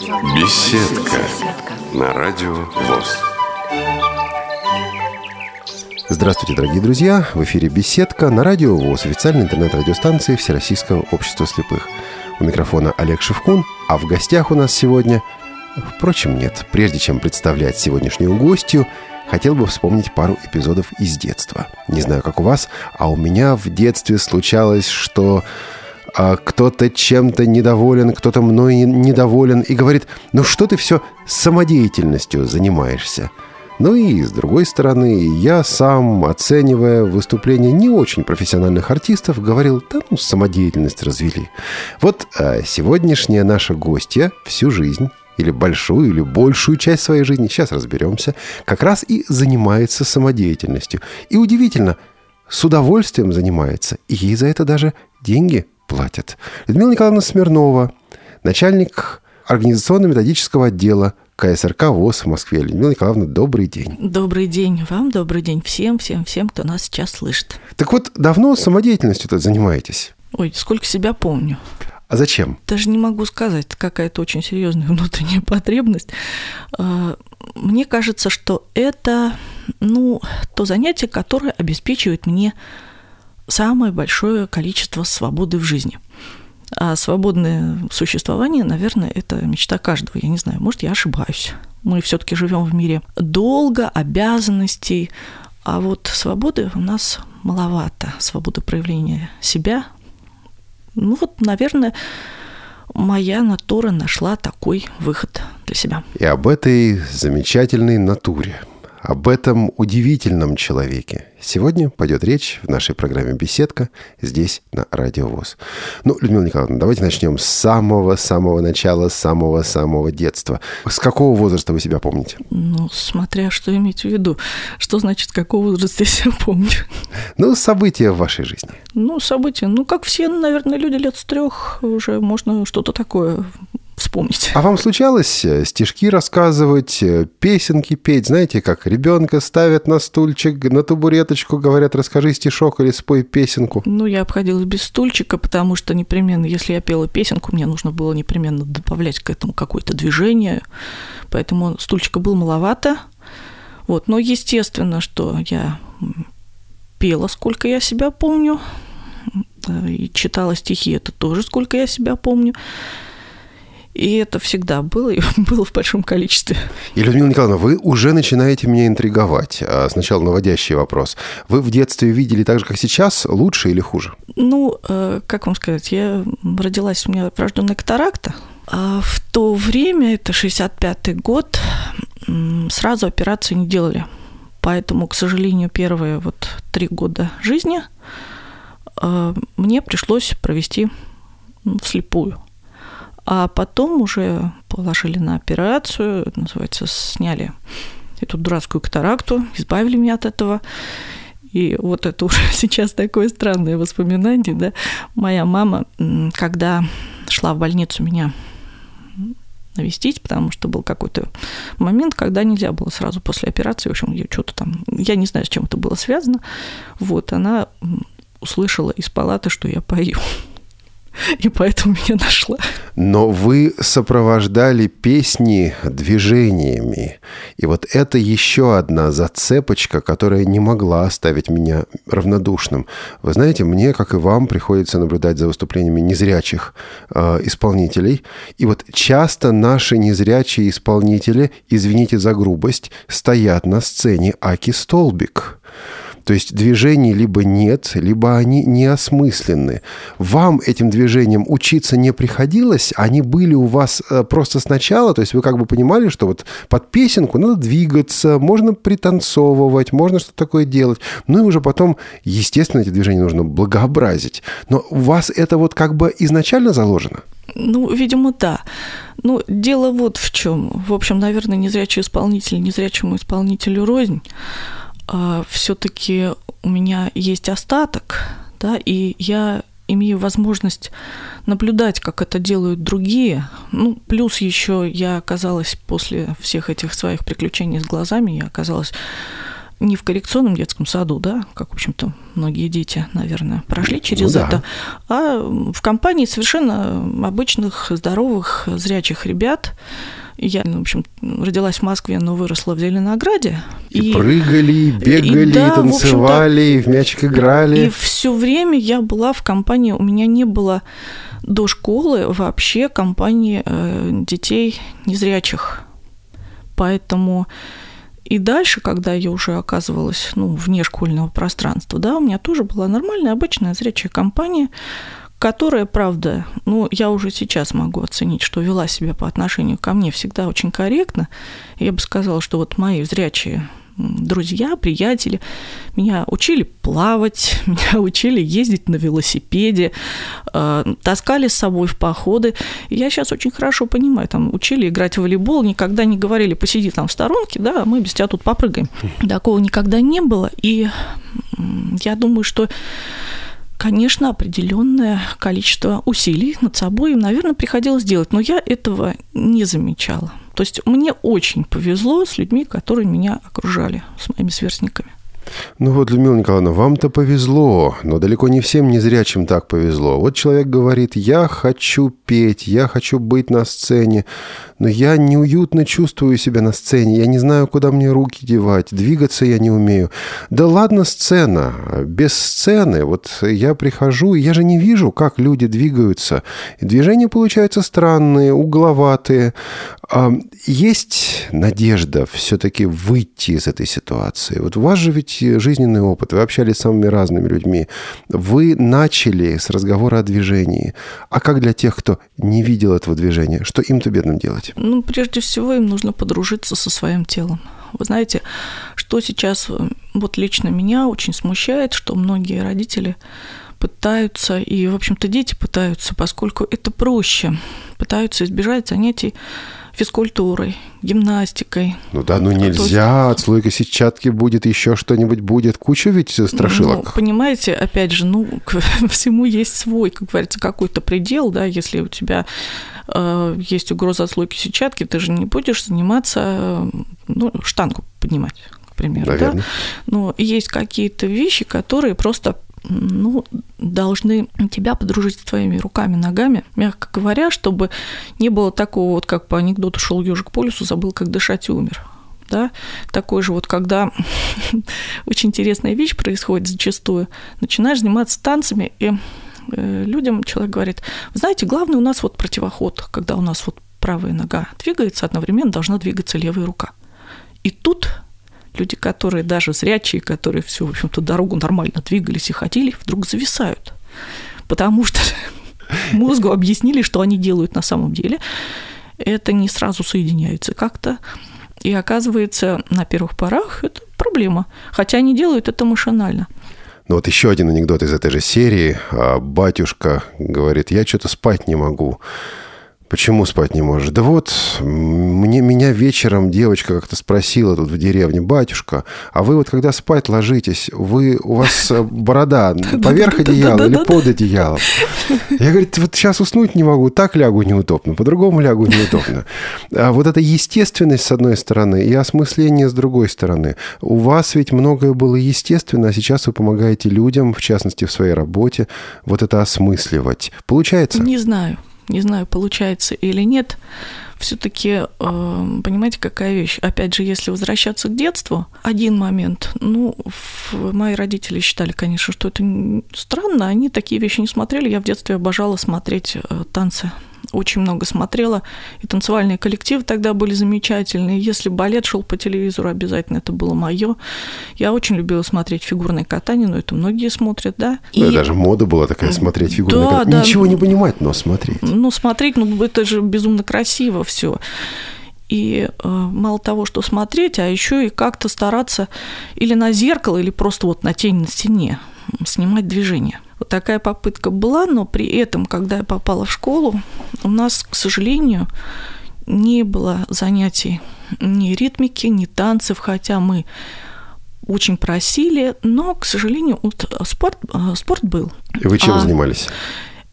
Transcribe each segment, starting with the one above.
Беседка на радио ВОЗ. Здравствуйте, дорогие друзья! В эфире «Беседка» на радио ВОЗ, официальной интернет-радиостанции Всероссийского общества слепых. У микрофона Олег Шевкун, а в гостях у нас сегодня... Впрочем, нет. Прежде чем представлять сегодняшнюю гостью, хотел бы вспомнить пару эпизодов из детства. Не знаю, как у вас, а у меня в детстве случалось, что кто-то чем-то недоволен, кто-то мной недоволен и говорит, ну что ты все самодеятельностью занимаешься? Ну и, с другой стороны, я сам, оценивая выступления не очень профессиональных артистов, говорил, да ну, самодеятельность развели. Вот а сегодняшняя наша гостья всю жизнь или большую, или большую часть своей жизни, сейчас разберемся, как раз и занимается самодеятельностью. И удивительно, с удовольствием занимается, и ей за это даже деньги платят. Людмила Николаевна Смирнова, начальник организационно-методического отдела КСРК ВОЗ в Москве. Людмила Николаевна, добрый день. Добрый день вам, добрый день всем, всем, всем, кто нас сейчас слышит. Так вот, давно самодеятельностью-то занимаетесь? Ой, сколько себя помню. А зачем? Даже не могу сказать, какая-то очень серьезная внутренняя потребность. А, мне кажется, что это ну, то занятие, которое обеспечивает мне самое большое количество свободы в жизни. А свободное существование, наверное, это мечта каждого. Я не знаю, может, я ошибаюсь. Мы все-таки живем в мире долго, обязанностей, а вот свободы у нас маловато. Свобода проявления себя. Ну вот, наверное, моя натура нашла такой выход для себя. И об этой замечательной натуре об этом удивительном человеке. Сегодня пойдет речь в нашей программе «Беседка» здесь, на Радио ВОЗ. Ну, Людмила Николаевна, давайте начнем с самого-самого начала, самого-самого детства. С какого возраста вы себя помните? Ну, смотря что иметь в виду. Что значит, с какого возраста я себя помню? Ну, события в вашей жизни. Ну, события. Ну, как все, наверное, люди лет с трех уже можно что-то такое вспомнить. А вам случалось э, стишки рассказывать, э, песенки петь? Знаете, как ребенка ставят на стульчик, на табуреточку, говорят, расскажи стишок или спой песенку? Ну, я обходилась без стульчика, потому что непременно, если я пела песенку, мне нужно было непременно добавлять к этому какое-то движение, поэтому стульчика было маловато. Вот, но естественно, что я пела, сколько я себя помню, и читала стихи, это тоже сколько я себя помню. И это всегда было, и было в большом количестве. И, Людмила Николаевна, вы уже начинаете меня интриговать. А сначала наводящий вопрос. Вы в детстве видели так же, как сейчас, лучше или хуже? Ну, э, как вам сказать, я родилась, у меня врожденная катаракта. А в то время, это 65-й год, сразу операции не делали. Поэтому, к сожалению, первые вот три года жизни э, мне пришлось провести вслепую. А потом уже положили на операцию, называется, сняли эту дурацкую катаракту, избавили меня от этого. И вот это уже сейчас такое странное воспоминание, да. Моя мама, когда шла в больницу меня навестить, потому что был какой-то момент, когда нельзя было сразу после операции, в общем, что-то там, я не знаю, с чем это было связано, вот, она услышала из палаты, что я пою. и поэтому меня нашла. Но вы сопровождали песни движениями. И вот это еще одна зацепочка, которая не могла оставить меня равнодушным. Вы знаете, мне, как и вам, приходится наблюдать за выступлениями незрячих э, исполнителей. И вот часто наши незрячие исполнители, извините за грубость, стоят на сцене Аки Столбик. То есть движений либо нет, либо они неосмысленны. Вам этим движением учиться не приходилось, они были у вас э, просто сначала, то есть вы как бы понимали, что вот под песенку надо двигаться, можно пританцовывать, можно что-то такое делать. Ну и уже потом, естественно, эти движения нужно благообразить. Но у вас это вот как бы изначально заложено? Ну, видимо, да. Ну, дело вот в чем. В общем, наверное, незрячий исполнитель незрячему исполнителю рознь. А, все-таки у меня есть остаток, да, и я имею возможность наблюдать, как это делают другие. Ну, плюс еще я оказалась после всех этих своих приключений с глазами, я оказалась не в коррекционном детском саду, да, как, в общем-то, многие дети, наверное, прошли через ну, да. это, а в компании совершенно обычных, здоровых, зрячих ребят. Я, в общем, родилась в Москве, но выросла в Зеленограде. И, и прыгали, бегали, и, да, и танцевали, и в мячик играли. И все время я была в компании, у меня не было до школы вообще компании э, детей незрячих. Поэтому и дальше, когда я уже оказывалась ну, вне школьного пространства, да, у меня тоже была нормальная, обычная зрячая компания, которая, правда, ну, я уже сейчас могу оценить, что вела себя по отношению ко мне всегда очень корректно. Я бы сказала, что вот мои зрячие друзья, приятели. Меня учили плавать, меня учили ездить на велосипеде, э, таскали с собой в походы. И я сейчас очень хорошо понимаю, там учили играть в волейбол, никогда не говорили, посиди там в сторонке, да, мы без тебя тут попрыгаем. Такого никогда не было. И я думаю, что конечно, определенное количество усилий над собой, наверное, приходилось делать, но я этого не замечала. То есть мне очень повезло с людьми, которые меня окружали, с моими сверстниками. Ну вот, Людмила Николаевна, вам-то повезло, но далеко не всем незрячим так повезло. Вот человек говорит, я хочу петь, я хочу быть на сцене, но я неуютно чувствую себя на сцене, я не знаю, куда мне руки девать, двигаться я не умею. Да ладно сцена, без сцены, вот я прихожу, и я же не вижу, как люди двигаются. И движения получаются странные, угловатые. А есть надежда все-таки выйти из этой ситуации? Вот вас же ведь жизненный опыт, вы общались с самыми разными людьми. Вы начали с разговора о движении. А как для тех, кто не видел этого движения, что им-то бедным делать? Ну, прежде всего, им нужно подружиться со своим телом. Вы знаете, что сейчас вот лично меня очень смущает, что многие родители пытаются, и, в общем-то, дети пытаются, поскольку это проще, пытаются избежать занятий физкультурой, гимнастикой. Ну да, ну нельзя, есть... отслойка сетчатки будет, еще что-нибудь будет, куча ведь страшилок. Ну, понимаете, опять же, ну, к всему есть свой, как говорится, какой-то предел, да, если у тебя э, есть угроза отслойки сетчатки, ты же не будешь заниматься, ну, штангу поднимать, к примеру, Наверное. да. Но есть какие-то вещи, которые просто ну, должны тебя подружить с твоими руками, ногами, мягко говоря, чтобы не было такого, вот как по анекдоту шел ежик по лесу, забыл, как дышать и умер. Да? Такой же вот, когда очень интересная вещь происходит зачастую, начинаешь заниматься танцами, и э, людям человек говорит, знаете, главное у нас вот противоход, когда у нас вот правая нога двигается, одновременно должна двигаться левая рука. И тут Люди, которые даже зрячие, которые всю, в общем-то, дорогу нормально двигались и ходили, вдруг зависают. Потому что мозгу объяснили, что они делают на самом деле. Это не сразу соединяется как-то. И оказывается, на первых порах это проблема. Хотя они делают это машинально. Ну вот еще один анекдот из этой же серии. А, батюшка говорит, я что-то спать не могу. Почему спать не можешь? Да вот, мне, меня вечером девочка как-то спросила тут в деревне, батюшка, а вы вот когда спать ложитесь, вы, у вас э, борода поверх одеяла или под одеялом? Я, говорю, вот сейчас уснуть не могу, так лягу неудобно, по-другому лягу неудобно. А вот эта естественность с одной стороны и осмысление с другой стороны. У вас ведь многое было естественно, а сейчас вы помогаете людям, в частности в своей работе, вот это осмысливать. Получается? Не знаю. Не знаю, получается или нет. Все-таки, э, понимаете, какая вещь? Опять же, если возвращаться к детству, один момент. Ну, мои родители считали, конечно, что это странно. Они такие вещи не смотрели. Я в детстве обожала смотреть э, танцы очень много смотрела, и танцевальные коллективы тогда были замечательные. Если балет шел по телевизору, обязательно это было мое. Я очень любила смотреть фигурное катание, но это многие смотрят, да. Ну, и... даже мода была такая смотреть фигурное да, катание. Да. Ничего не понимать, но смотреть. Ну, смотреть, ну, это же безумно красиво все. И э, мало того, что смотреть, а еще и как-то стараться или на зеркало, или просто вот на тень на стене снимать движение. Вот такая попытка была, но при этом, когда я попала в школу, у нас, к сожалению, не было занятий ни ритмики, ни танцев, хотя мы очень просили, но, к сожалению, вот спорт, э, спорт был. И вы чем а, занимались?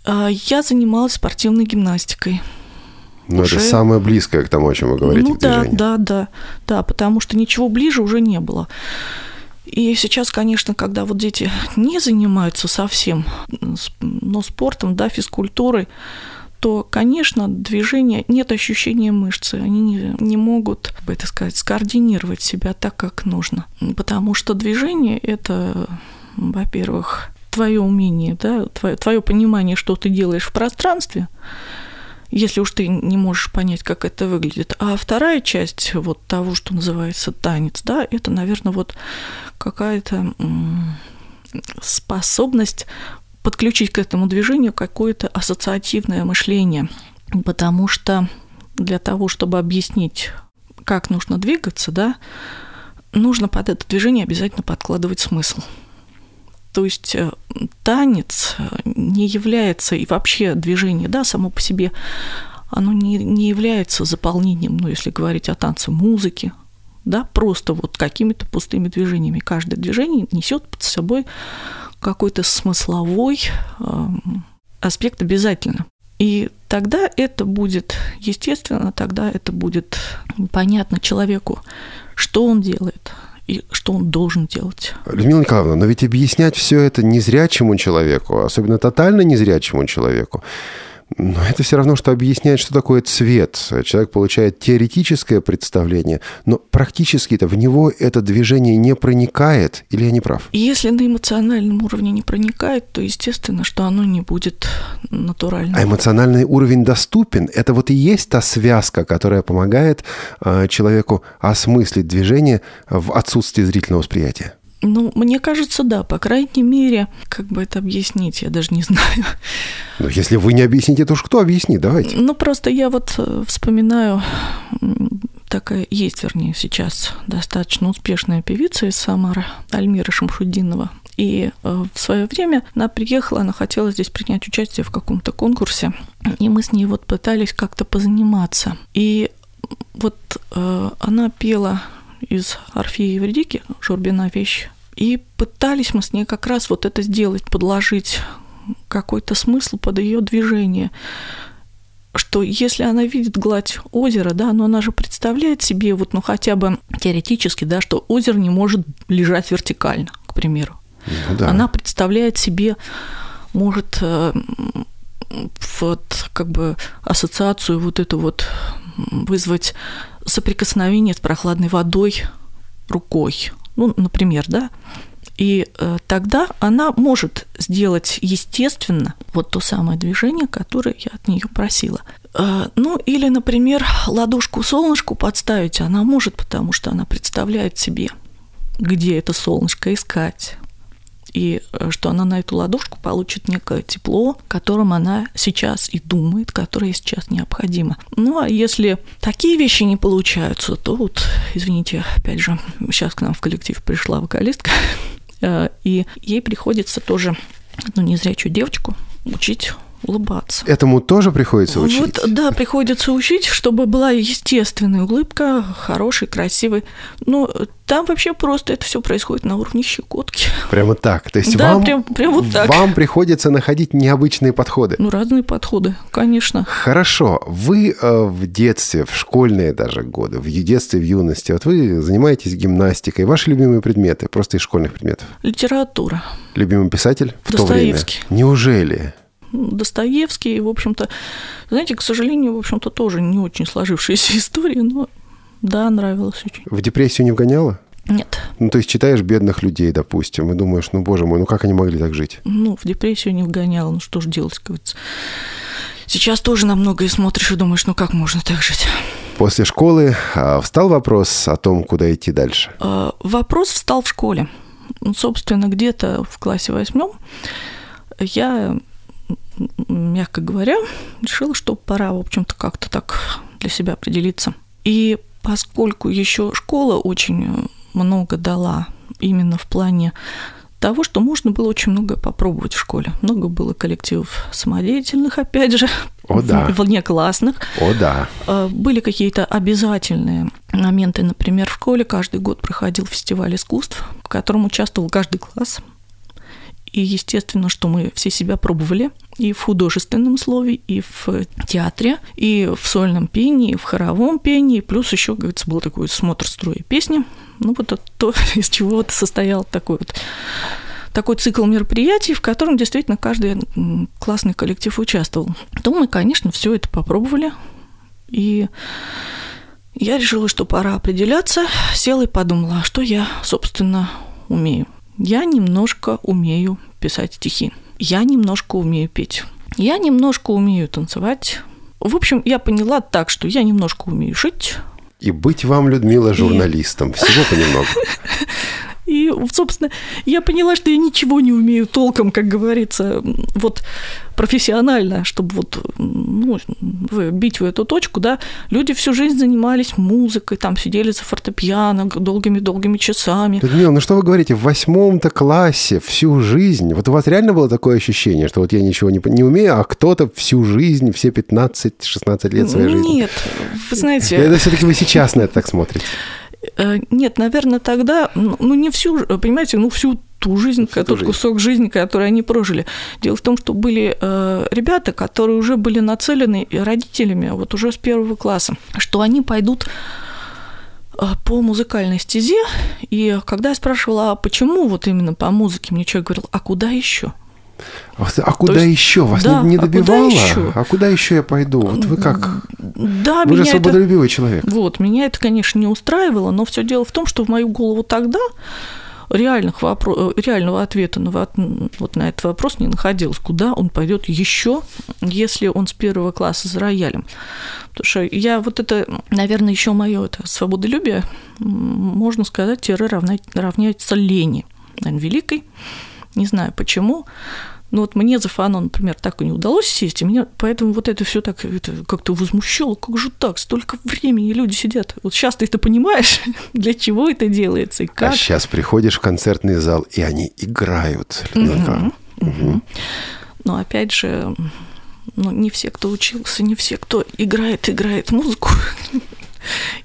А, я занималась спортивной гимнастикой. Ну, уже... это самое близкое к тому, о чем вы говорите. Ну, да, да, да, да, потому что ничего ближе уже не было. И сейчас, конечно, когда вот дети не занимаются совсем ну, спортом, да, физкультурой, то, конечно, движение, нет ощущения мышцы, они не, не могут, это сказать, скоординировать себя так, как нужно. Потому что движение – это, во-первых, твое умение, да, твое, твое понимание, что ты делаешь в пространстве, если уж ты не можешь понять, как это выглядит. А вторая часть вот того, что называется танец, да, это, наверное, вот какая-то способность подключить к этому движению какое-то ассоциативное мышление, потому что для того, чтобы объяснить, как нужно двигаться, да, нужно под это движение обязательно подкладывать смысл. То есть э, танец э, не является, и вообще движение, да, само по себе, оно не, не является заполнением, ну, если говорить о танце музыки, да, просто вот какими-то пустыми движениями. Каждое движение несет под собой какой-то смысловой эм, аспект обязательно. И тогда это будет, естественно, тогда это будет понятно человеку, что он делает, и что он должен делать. Людмила Николаевна, но ведь объяснять все это незрячему человеку, особенно тотально незрячему человеку, но это все равно, что объяснять, что такое цвет. Человек получает теоретическое представление, но практически-то в него это движение не проникает, или я не прав? Если на эмоциональном уровне не проникает, то естественно, что оно не будет натуральным. А эмоциональный уровень доступен. Это вот и есть та связка, которая помогает э, человеку осмыслить движение в отсутствии зрительного восприятия. Ну, мне кажется, да, по крайней мере, как бы это объяснить, я даже не знаю. Ну, если вы не объясните, то уж кто объяснит, давайте. Ну, просто я вот э, вспоминаю, такая есть, вернее, сейчас достаточно успешная певица из Самары, Альмира Шамшудинова. И э, в свое время она приехала, она хотела здесь принять участие в каком-то конкурсе, и мы с ней вот пытались как-то позаниматься. И вот э, она пела из Орфея Евредики, Журбина вещь, и пытались мы с ней как раз вот это сделать, подложить какой-то смысл под ее движение что если она видит гладь озера, да, но она же представляет себе вот, ну, хотя бы теоретически, да, что озеро не может лежать вертикально, к примеру. Ну, да. Она представляет себе, может, э, вот как бы ассоциацию вот эту вот вызвать соприкосновение с прохладной водой рукой, ну, например, да, и э, тогда она может сделать естественно вот то самое движение, которое я от нее просила. Э, ну, или, например, ладошку солнышку подставить она может, потому что она представляет себе, где это солнышко искать, и э, что она на эту ладошку получит некое тепло, которым она сейчас и думает, которое сейчас необходимо. Ну, а если такие вещи не получаются, то вот, извините, опять же, сейчас к нам в коллектив пришла вокалистка, э, и ей приходится тоже, ну, незрячую девочку учить улыбаться. Этому тоже приходится учить? Вот, да, приходится учить, чтобы была естественная улыбка, хороший, красивый. Но там вообще просто это все происходит на уровне щекотки. Прямо так? То есть да, вам, прям, прям вот так. вам приходится находить необычные подходы? Ну, разные подходы, конечно. Хорошо. Вы э, в детстве, в школьные даже годы, в детстве, в юности, вот вы занимаетесь гимнастикой. Ваши любимые предметы, просто из школьных предметов? Литература. Любимый писатель в то время? Неужели? Достоевский, в общем-то, знаете, к сожалению, в общем-то, тоже не очень сложившаяся история, но да, нравилось очень. В депрессию не вгоняла? Нет. Ну, то есть читаешь бедных людей, допустим, и думаешь, ну, боже мой, ну как они могли так жить? Ну, в депрессию не вгоняла, ну что же делать, как говорится. Сейчас тоже на многое смотришь и думаешь, ну как можно так жить? После школы а, встал вопрос о том, куда идти дальше? А, вопрос встал в школе. Ну, собственно, где-то в классе восьмом я мягко говоря, решила, что пора, в общем-то, как-то так для себя определиться. И поскольку еще школа очень много дала именно в плане того, что можно было очень многое попробовать в школе. Много было коллективов самодеятельных, опять же, О, да. внеклассных. О, да. А, были какие-то обязательные моменты. Например, в школе каждый год проходил фестиваль искусств, в котором участвовал каждый класс. И естественно, что мы все себя пробовали и в художественном слове, и в театре, и в сольном пении, и в хоровом пении. Плюс еще, говорится, был такой смотр строя песни Ну, вот это то, из чего состоял такой вот такой цикл мероприятий, в котором действительно каждый классный коллектив участвовал. То мы, конечно, все это попробовали. И я решила, что пора определяться, села и подумала, а что я, собственно, умею. Я немножко умею писать стихи. Я немножко умею петь. Я немножко умею танцевать. В общем, я поняла так, что я немножко умею шить. И быть вам, Людмила, журналистом. И... Всего понемногу. И, собственно, я поняла, что я ничего не умею толком, как говорится, вот профессионально, чтобы вот ну, бить в эту точку, да, люди всю жизнь занимались музыкой, там сидели за фортепиано долгими-долгими часами. Людмила, ну что вы говорите, в восьмом-то классе всю жизнь, вот у вас реально было такое ощущение, что вот я ничего не, не умею, а кто-то всю жизнь, все 15-16 лет своей жизни? Нет, вы знаете... Это все-таки вы сейчас на это так смотрите. Э, нет, наверное, тогда, ну, ну, не всю, понимаете, ну, всю ту жизнь, всю тот жизнь. кусок жизни, который они прожили. Дело в том, что были э, ребята, которые уже были нацелены родителями, вот уже с первого класса, что они пойдут э, по музыкальной стезе, и когда я спрашивала, а почему вот именно по музыке, мне человек говорил, а куда еще? А куда есть, еще? Вас да, не, не добивало? А куда, еще? а куда еще я пойду? Вот вы как? Да, вы же свободолюбивый это, человек. Вот, меня это, конечно, не устраивало, но все дело в том, что в мою голову тогда реальных вопро- реального ответа на, вот на этот вопрос не находилось. Куда он пойдет еще, если он с первого класса за роялем? Потому что я вот это, наверное, еще мое это свободолюбие, можно сказать, тире равняется лени, наверное, великой. Не знаю почему. Но вот мне за фану, например, так и не удалось сесть, и меня поэтому вот это все так это как-то возмущало. Как же так? Столько времени люди сидят. Вот сейчас ты это понимаешь, для чего это делается и как. А сейчас приходишь в концертный зал, и они играют. Угу, угу. Но опять же, ну, не все, кто учился, не все, кто играет, играет музыку,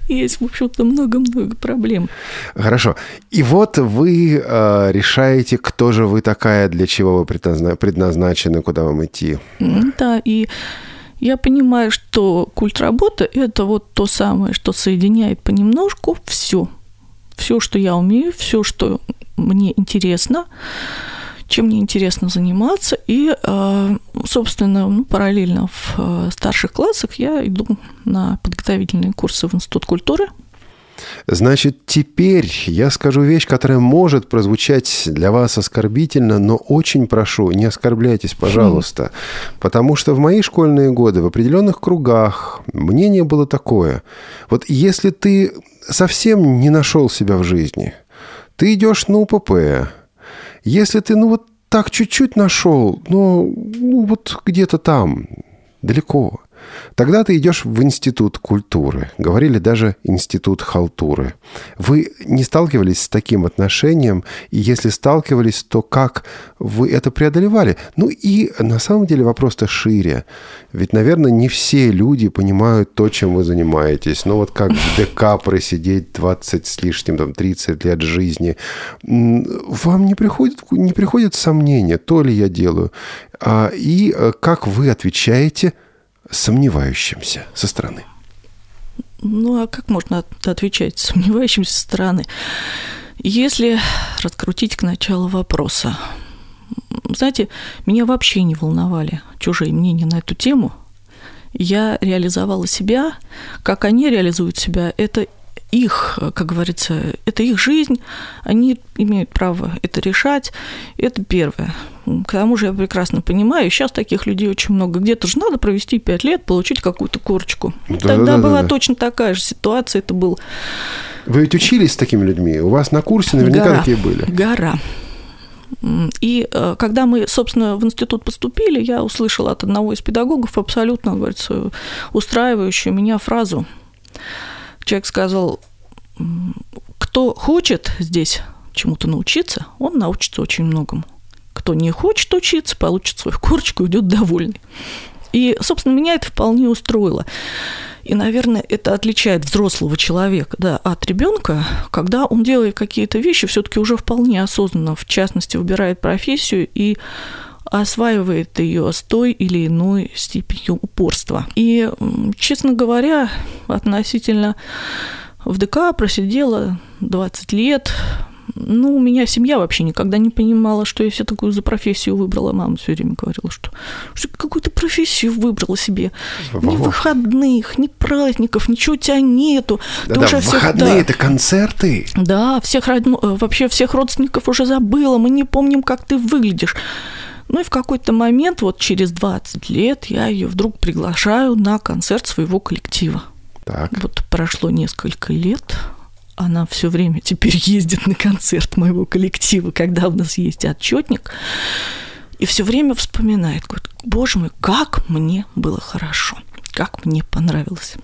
есть, в общем-то, много-много проблем. Хорошо. И вот вы э, решаете, кто же вы такая, для чего вы предназначены, куда вам идти. Да, и я понимаю, что культ работы – это вот то самое, что соединяет понемножку все. Все, что я умею, все, что мне интересно – чем мне интересно заниматься. И, э, собственно, ну, параллельно в э, старших классах я иду на подготовительные курсы в Институт культуры. Значит, теперь я скажу вещь, которая может прозвучать для вас оскорбительно, но очень прошу, не оскорбляйтесь, пожалуйста. Потому что в мои школьные годы в определенных кругах мнение было такое. Вот если ты совсем не нашел себя в жизни, ты идешь на УПП, если ты, ну вот так чуть-чуть нашел, но ну, вот где-то там, далеко, Тогда ты идешь в институт культуры. Говорили даже институт халтуры. Вы не сталкивались с таким отношением? И если сталкивались, то как вы это преодолевали? Ну и на самом деле вопрос-то шире. Ведь, наверное, не все люди понимают то, чем вы занимаетесь. Ну вот как в ДК просидеть 20 с лишним, там, 30 лет жизни. Вам не приходит, не приходит сомнения, то ли я делаю. А, и э, как вы отвечаете – сомневающимся со стороны? Ну, а как можно отвечать сомневающимся со стороны? Если раскрутить к началу вопроса, знаете, меня вообще не волновали чужие мнения на эту тему. Я реализовала себя, как они реализуют себя, это их, как говорится, это их жизнь, они имеют право это решать. Это первое. К тому же я прекрасно понимаю, сейчас таких людей очень много. Где-то же надо провести пять лет, получить какую-то корочку. Да, Тогда да, была да. точно такая же ситуация. Это был... Вы ведь учились с такими людьми? У вас на курсе наверняка гора, такие были. Гора. И э, когда мы, собственно, в институт поступили, я услышала от одного из педагогов абсолютно, говорится, устраивающую меня фразу – человек сказал, кто хочет здесь чему-то научиться, он научится очень многому. Кто не хочет учиться, получит свою корочку и уйдет довольный. И, собственно, меня это вполне устроило. И, наверное, это отличает взрослого человека да, от ребенка, когда он делает какие-то вещи, все-таки уже вполне осознанно, в частности, выбирает профессию и осваивает ее с той или иной степенью упорства. И, честно говоря, относительно В ДК просидела 20 лет, ну, у меня семья вообще никогда не понимала, что я себе такую за профессию выбрала. Мама все время говорила, что, что какую-то профессию выбрала себе. Ни выходных, ни праздников, ничего у тебя нету. Да, да, всех, выходные да, это концерты. Да, всех вообще всех родственников уже забыла. Мы не помним, как ты выглядишь. Ну и в какой-то момент, вот через 20 лет, я ее вдруг приглашаю на концерт своего коллектива. Так. Вот прошло несколько лет, она все время теперь ездит на концерт моего коллектива, когда у нас есть отчетник, и все время вспоминает, говорит, боже мой, как мне было хорошо, как мне понравилось.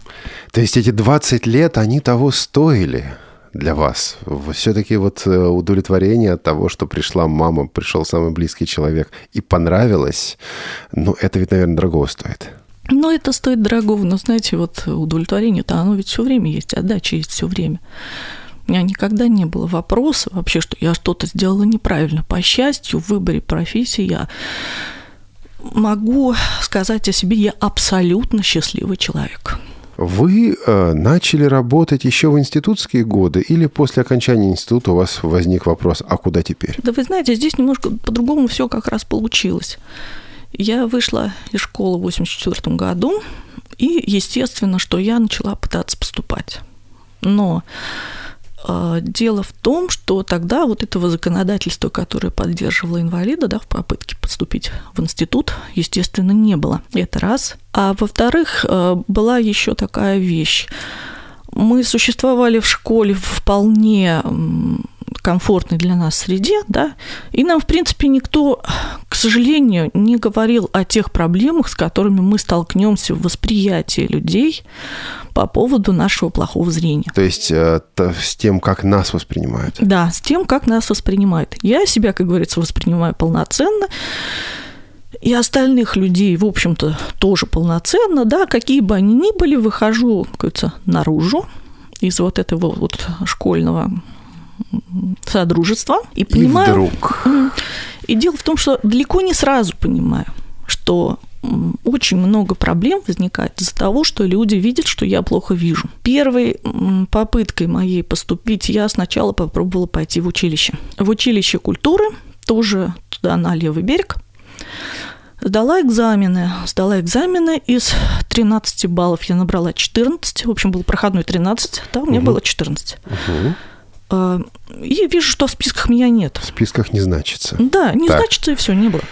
То есть эти 20 лет, они того стоили? Для вас? Все-таки вот э, удовлетворение от того, что пришла мама, пришел самый близкий человек и понравилось, ну, это ведь, наверное, дорого стоит. Но это стоит дорого, но знаете, вот удовлетворение-то оно ведь все время есть, отдача есть все время. У меня никогда не было вопроса вообще, что я что-то сделала неправильно. По счастью, в выборе профессии я могу сказать о себе, я абсолютно счастливый человек. Вы э, начали работать еще в институтские годы или после окончания института у вас возник вопрос, а куда теперь? Да вы знаете, здесь немножко по-другому все как раз получилось. Я вышла из школы в 1984 году, и естественно, что я начала пытаться поступать. Но дело в том, что тогда вот этого законодательства, которое поддерживало инвалида да, в попытке поступить в институт, естественно, не было. Это раз. А во-вторых, э, была еще такая вещь. Мы существовали в школе вполне комфортной для нас среде, да, и нам, в принципе, никто, к сожалению, не говорил о тех проблемах, с которыми мы столкнемся в восприятии людей по поводу нашего плохого зрения. То есть э, с тем, как нас воспринимают? Да, с тем, как нас воспринимают. Я себя, как говорится, воспринимаю полноценно, и остальных людей, в общем-то, тоже полноценно, да, какие бы они ни были, выхожу, как говорится, наружу из вот этого вот школьного содружества и понимаю... И вдруг... И дело в том, что далеко не сразу понимаю, что очень много проблем возникает из-за того, что люди видят, что я плохо вижу. Первой попыткой моей поступить я сначала попробовала пойти в училище. В училище культуры, тоже туда на левый берег. Сдала экзамены. Сдала экзамены. Из 13 баллов я набрала 14. В общем, был проходной 13, да, у меня угу. было 14. Угу. А, и вижу, что в списках меня нет. В списках не значится. Да, не так. значится, и все, не было.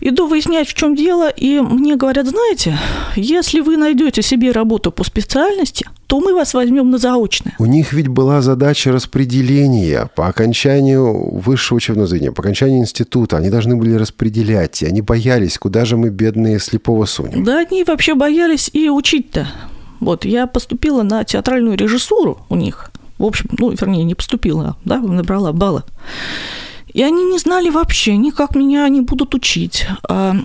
Иду выяснять, в чем дело, и мне говорят, знаете, если вы найдете себе работу по специальности, то мы вас возьмем на заочное. У них ведь была задача распределения по окончанию высшего учебного заведения, по окончанию института. Они должны были распределять, и они боялись, куда же мы, бедные, слепого сунем. Да, они вообще боялись и учить-то. Вот, я поступила на театральную режиссуру у них – в общем, ну, вернее, не поступила, да, набрала баллы. И они не знали вообще ни как меня они будут учить. А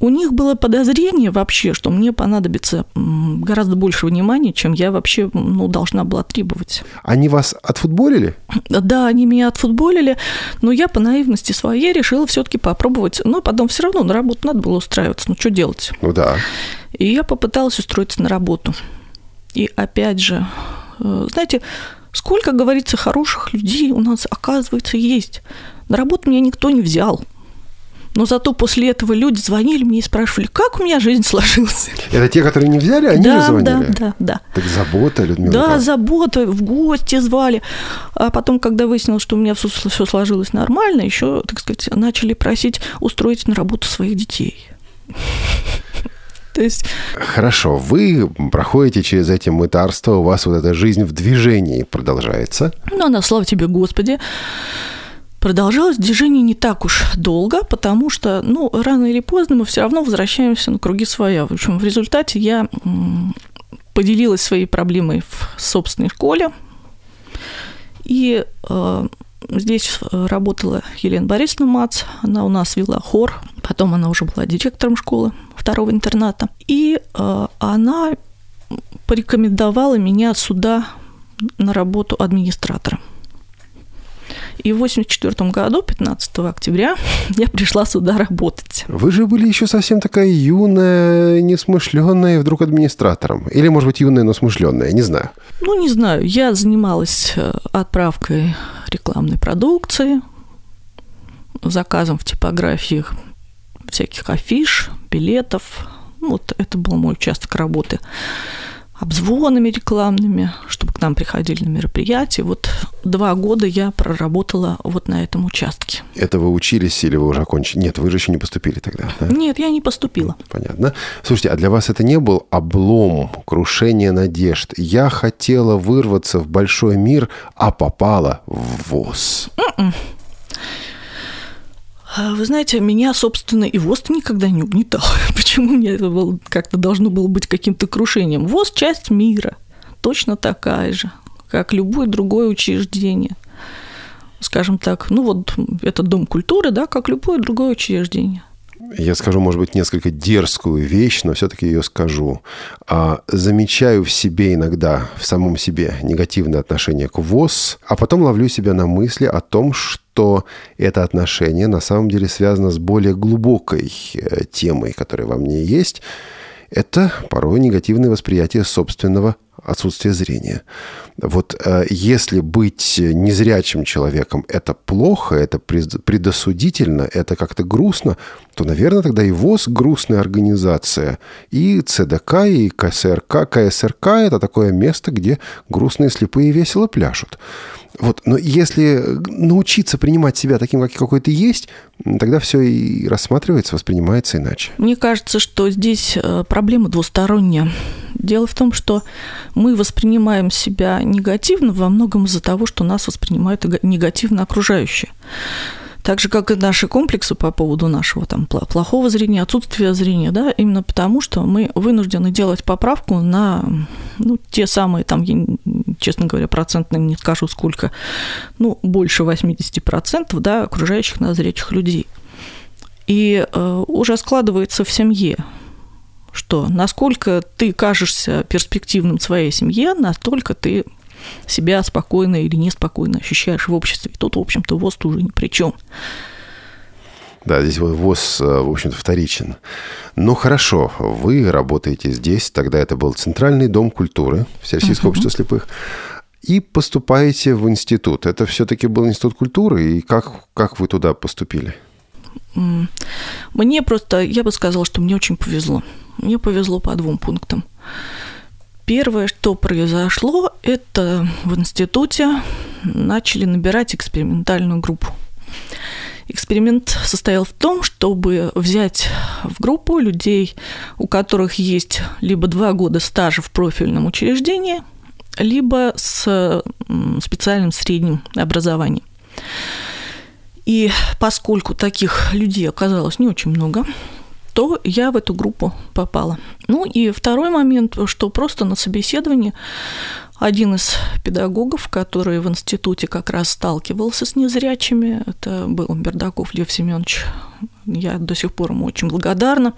у них было подозрение вообще, что мне понадобится гораздо больше внимания, чем я вообще ну, должна была требовать. Они вас отфутболили? Да, они меня отфутболили, но я по наивности своей решила все-таки попробовать. Но потом все равно на работу надо было устраиваться. Ну, что делать? Ну да. И я попыталась устроиться на работу. И опять же, э, знаете, Сколько, говорится, хороших людей у нас, оказывается, есть. На работу меня никто не взял. Но зато после этого люди звонили мне и спрашивали, как у меня жизнь сложилась. Это те, которые не взяли, они да, же звонили? Да, да, да. Так забота, Людмила? Да, как? забота, в гости звали. А потом, когда выяснилось, что у меня все, все сложилось нормально, еще, так сказать, начали просить устроить на работу своих детей. То есть... Хорошо, вы проходите через эти мытарства, у вас вот эта жизнь в движении продолжается. Ну, она, слава тебе, Господи. Продолжалось движение не так уж долго, потому что, ну, рано или поздно мы все равно возвращаемся на круги своя. В общем, в результате я поделилась своей проблемой в собственной школе. И э, здесь работала Елена Борисовна Мац, она у нас вела хор, потом она уже была директором школы второго интерната. И э, она порекомендовала меня сюда на работу администратора. И в 1984 году, 15 октября, я пришла сюда работать. Вы же были еще совсем такая юная, несмышленная, вдруг администратором. Или, может быть, юная, но смышленная, не знаю. Ну, не знаю. Я занималась э, отправкой рекламной продукции, заказом в типографиях всяких афиш, билетов. Вот это был мой участок работы обзвонами рекламными, чтобы к нам приходили на мероприятия. Вот два года я проработала вот на этом участке. Это вы учились или вы уже окончили? Нет, вы же еще не поступили тогда, да? Нет, я не поступила. Понятно. Слушайте, а для вас это не был облом, крушение надежд? Я хотела вырваться в большой мир, а попала в ВОЗ. Mm-mm. А вы знаете, меня, собственно, и ВОЗ никогда не угнетал. Почему мне это было, как-то должно было быть каким-то крушением? ВОЗ – часть мира, точно такая же, как любое другое учреждение. Скажем так, ну вот это Дом культуры, да, как любое другое учреждение я скажу, может быть, несколько дерзкую вещь, но все-таки ее скажу. А, замечаю в себе иногда, в самом себе, негативное отношение к ВОЗ, а потом ловлю себя на мысли о том, что это отношение на самом деле связано с более глубокой э, темой, которая во мне есть. Это порой негативное восприятие собственного отсутствие зрения. Вот э, если быть незрячим человеком это плохо, это предосудительно, это как-то грустно, то, наверное, тогда и ВОЗ грустная организация, и ЦДК, и КСРК. КСРК – это такое место, где грустные слепые весело пляшут. Вот. Но если научиться принимать себя таким, какой ты есть, тогда все и рассматривается, воспринимается иначе. Мне кажется, что здесь э, проблема двусторонняя. Дело в том, что мы воспринимаем себя негативно во многом из-за того, что нас воспринимают негативно окружающие. Так же, как и наши комплексы по поводу нашего там, плохого зрения, отсутствия зрения, да, именно потому, что мы вынуждены делать поправку на ну, те самые, там, я, честно говоря, процентно не скажу сколько, ну, больше 80% да, окружающих нас зрячих людей. И э, уже складывается в семье что насколько ты кажешься перспективным своей семье, настолько ты себя спокойно или неспокойно ощущаешь в обществе. И тут, в общем-то, ВОЗ тоже ни при чем. Да, здесь вот ВОЗ, э, в общем-то, вторичен. Ну, хорошо, вы работаете здесь, тогда это был Центральный дом культуры Всероссийского uh-huh. общества слепых, и поступаете в институт. Это все-таки был институт культуры, и как, как вы туда поступили? Мне просто, я бы сказала, что мне очень повезло. Мне повезло по двум пунктам. Первое, что произошло, это в институте начали набирать экспериментальную группу. Эксперимент состоял в том, чтобы взять в группу людей, у которых есть либо два года стажа в профильном учреждении, либо с специальным средним образованием. И поскольку таких людей оказалось не очень много, то я в эту группу попала. Ну и второй момент, что просто на собеседовании один из педагогов, который в институте как раз сталкивался с незрячими, это был Бердаков Лев Семенович, я до сих пор ему очень благодарна,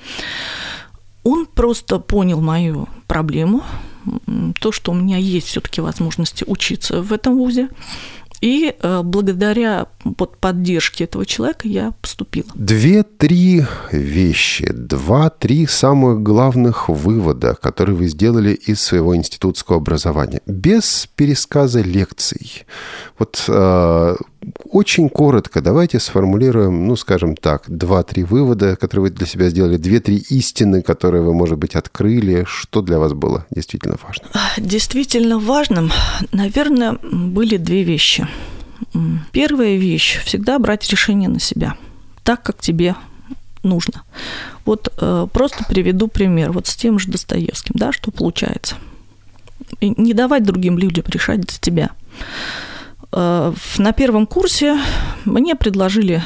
он просто понял мою проблему, то, что у меня есть все-таки возможности учиться в этом вузе, и э, благодаря вот поддержке этого человека я поступила. Две-три вещи, два-три самых главных вывода, которые вы сделали из своего институтского образования, без пересказа лекций. Вот э, очень коротко давайте сформулируем, ну, скажем так, два-три вывода, которые вы для себя сделали, две-три истины, которые вы, может быть, открыли. Что для вас было действительно важно? Действительно важным, наверное, были две вещи. Первая вещь – всегда брать решение на себя, так, как тебе нужно. Вот э, просто приведу пример. Вот с тем же Достоевским, да, что получается. И не давать другим людям решать за тебя – на первом курсе мне предложили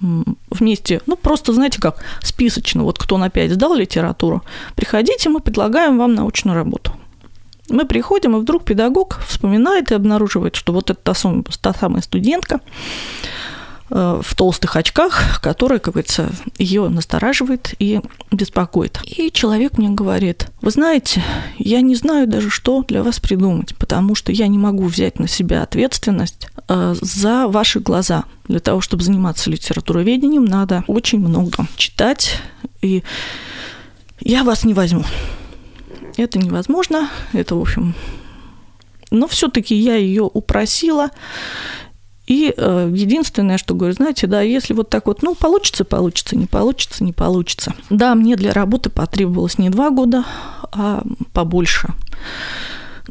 вместе, ну, просто, знаете как, списочно, вот кто на 5 сдал литературу, приходите, мы предлагаем вам научную работу. Мы приходим, и вдруг педагог вспоминает и обнаруживает, что вот эта та самая студентка, э, в толстых очках, которая, как говорится, ее настораживает и беспокоит. И человек мне говорит, вы знаете, я не знаю даже, что для вас придумать, потому что я не могу взять на себя ответственность э, за ваши глаза. Для того, чтобы заниматься литературоведением, надо очень много читать, и я вас не возьму. Это невозможно, это, в общем, но все-таки я ее упросила. И э, единственное, что говорю, знаете, да, если вот так вот, ну, получится, получится, не получится, не получится. Да, мне для работы потребовалось не два года, а побольше.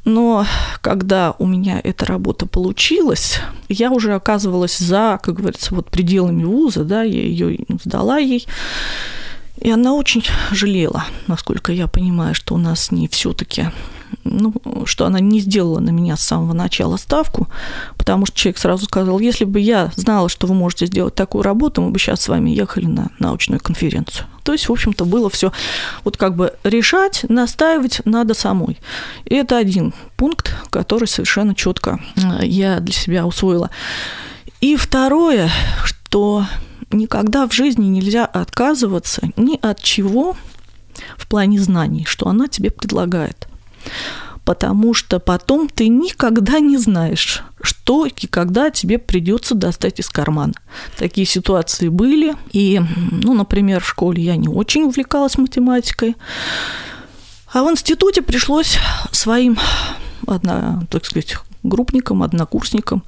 Но когда у меня эта работа получилась, я уже оказывалась за, как говорится, вот пределами вуза, да, я ее сдала ей. И она очень жалела, насколько я понимаю, что у нас не все-таки ну, что она не сделала на меня с самого начала ставку, потому что человек сразу сказал, если бы я знала, что вы можете сделать такую работу, мы бы сейчас с вами ехали на научную конференцию. То есть, в общем-то, было все вот как бы решать, настаивать надо самой. И это один пункт, который совершенно четко э, я для себя усвоила. И второе, что никогда в жизни нельзя отказываться ни от чего в плане знаний, что она тебе предлагает потому что потом ты никогда не знаешь, что и когда тебе придется достать из кармана. Такие ситуации были. И, ну, например, в школе я не очень увлекалась математикой. А в институте пришлось своим, одна, так сказать, группникам, однокурсникам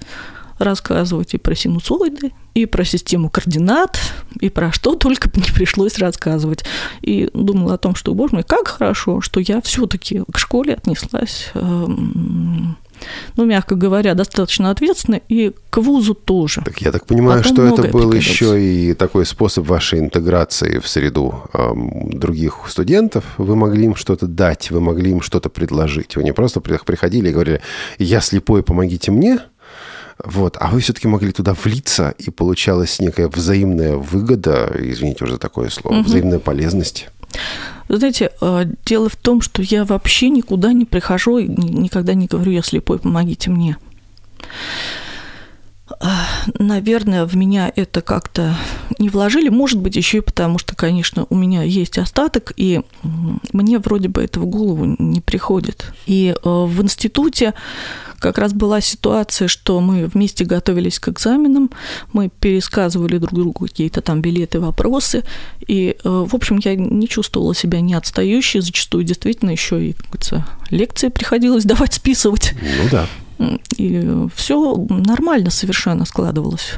рассказывать и про синусоиды, и про систему координат, и про что только не пришлось рассказывать. И думала о том, что, боже мой, как хорошо, что я все-таки к школе отнеслась эм, ну, мягко говоря, достаточно ответственно, и к вузу тоже. Так я так понимаю, Потом что это был еще и такой способ вашей интеграции в среду эм, других студентов. Вы могли им что-то дать, вы могли им что-то предложить. Вы не просто приходили и говорили, я слепой, помогите мне, вот. А вы все-таки могли туда влиться, и получалась некая взаимная выгода, извините уже за такое слово, угу. взаимная полезность. Знаете, э, дело в том, что я вообще никуда не прихожу и никогда не говорю, я слепой, помогите мне. А, наверное, в меня это как-то не вложили. Может быть, еще и потому, что, конечно, у меня есть остаток, и мне вроде бы это в голову не приходит. И э, в институте как раз была ситуация, что мы вместе готовились к экзаменам, мы пересказывали друг другу какие-то там билеты, вопросы, и, э, в общем, я не чувствовала себя не отстающей, зачастую действительно еще и, как говорится, лекции приходилось давать списывать. Ну да. И все нормально совершенно складывалось.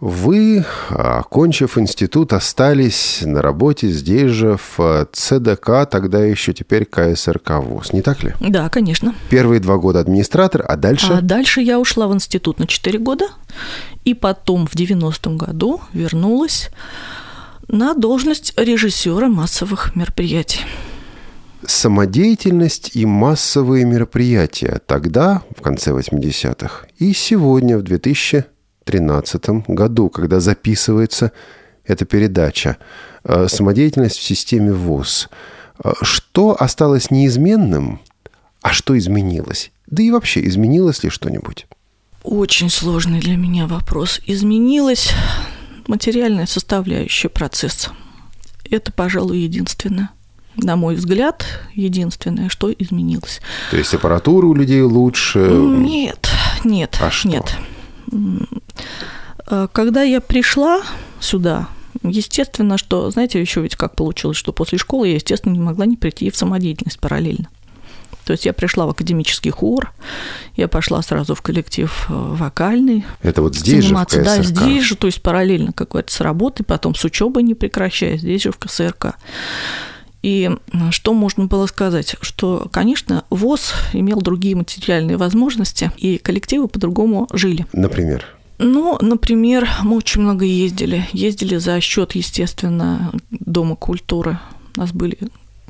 Вы, окончив институт, остались на работе здесь же, в ЦДК, тогда еще теперь КСРК ВУЗ, не так ли? Да, конечно. Первые два года администратор, а дальше? А дальше я ушла в институт на 4 года, и потом в 90-м году вернулась на должность режиссера массовых мероприятий самодеятельность и массовые мероприятия тогда, в конце 80-х, и сегодня, в 2013 году, когда записывается эта передача. Э, самодеятельность в системе ВУЗ. Э, что осталось неизменным, а что изменилось? Да и вообще, изменилось ли что-нибудь? Очень сложный для меня вопрос. Изменилась материальная составляющая процесса. Это, пожалуй, единственное на мой взгляд, единственное, что изменилось. То есть аппаратура у людей лучше? Нет, нет, а что? нет. Э, когда я пришла сюда, естественно, что, знаете, еще ведь как получилось, что после школы я, естественно, не могла не прийти в самодеятельность параллельно. То есть я пришла в академический хор, я пошла сразу в коллектив э, вокальный. Это вот здесь же, в КСРК? Да, здесь же, то есть параллельно какой-то с работой, потом с учебой не прекращая, здесь же в КСРК. И что можно было сказать? Что, конечно, ВОЗ имел другие материальные возможности, и коллективы по-другому жили. Например? Ну, например, мы очень много ездили. Ездили за счет, естественно, Дома культуры. У нас были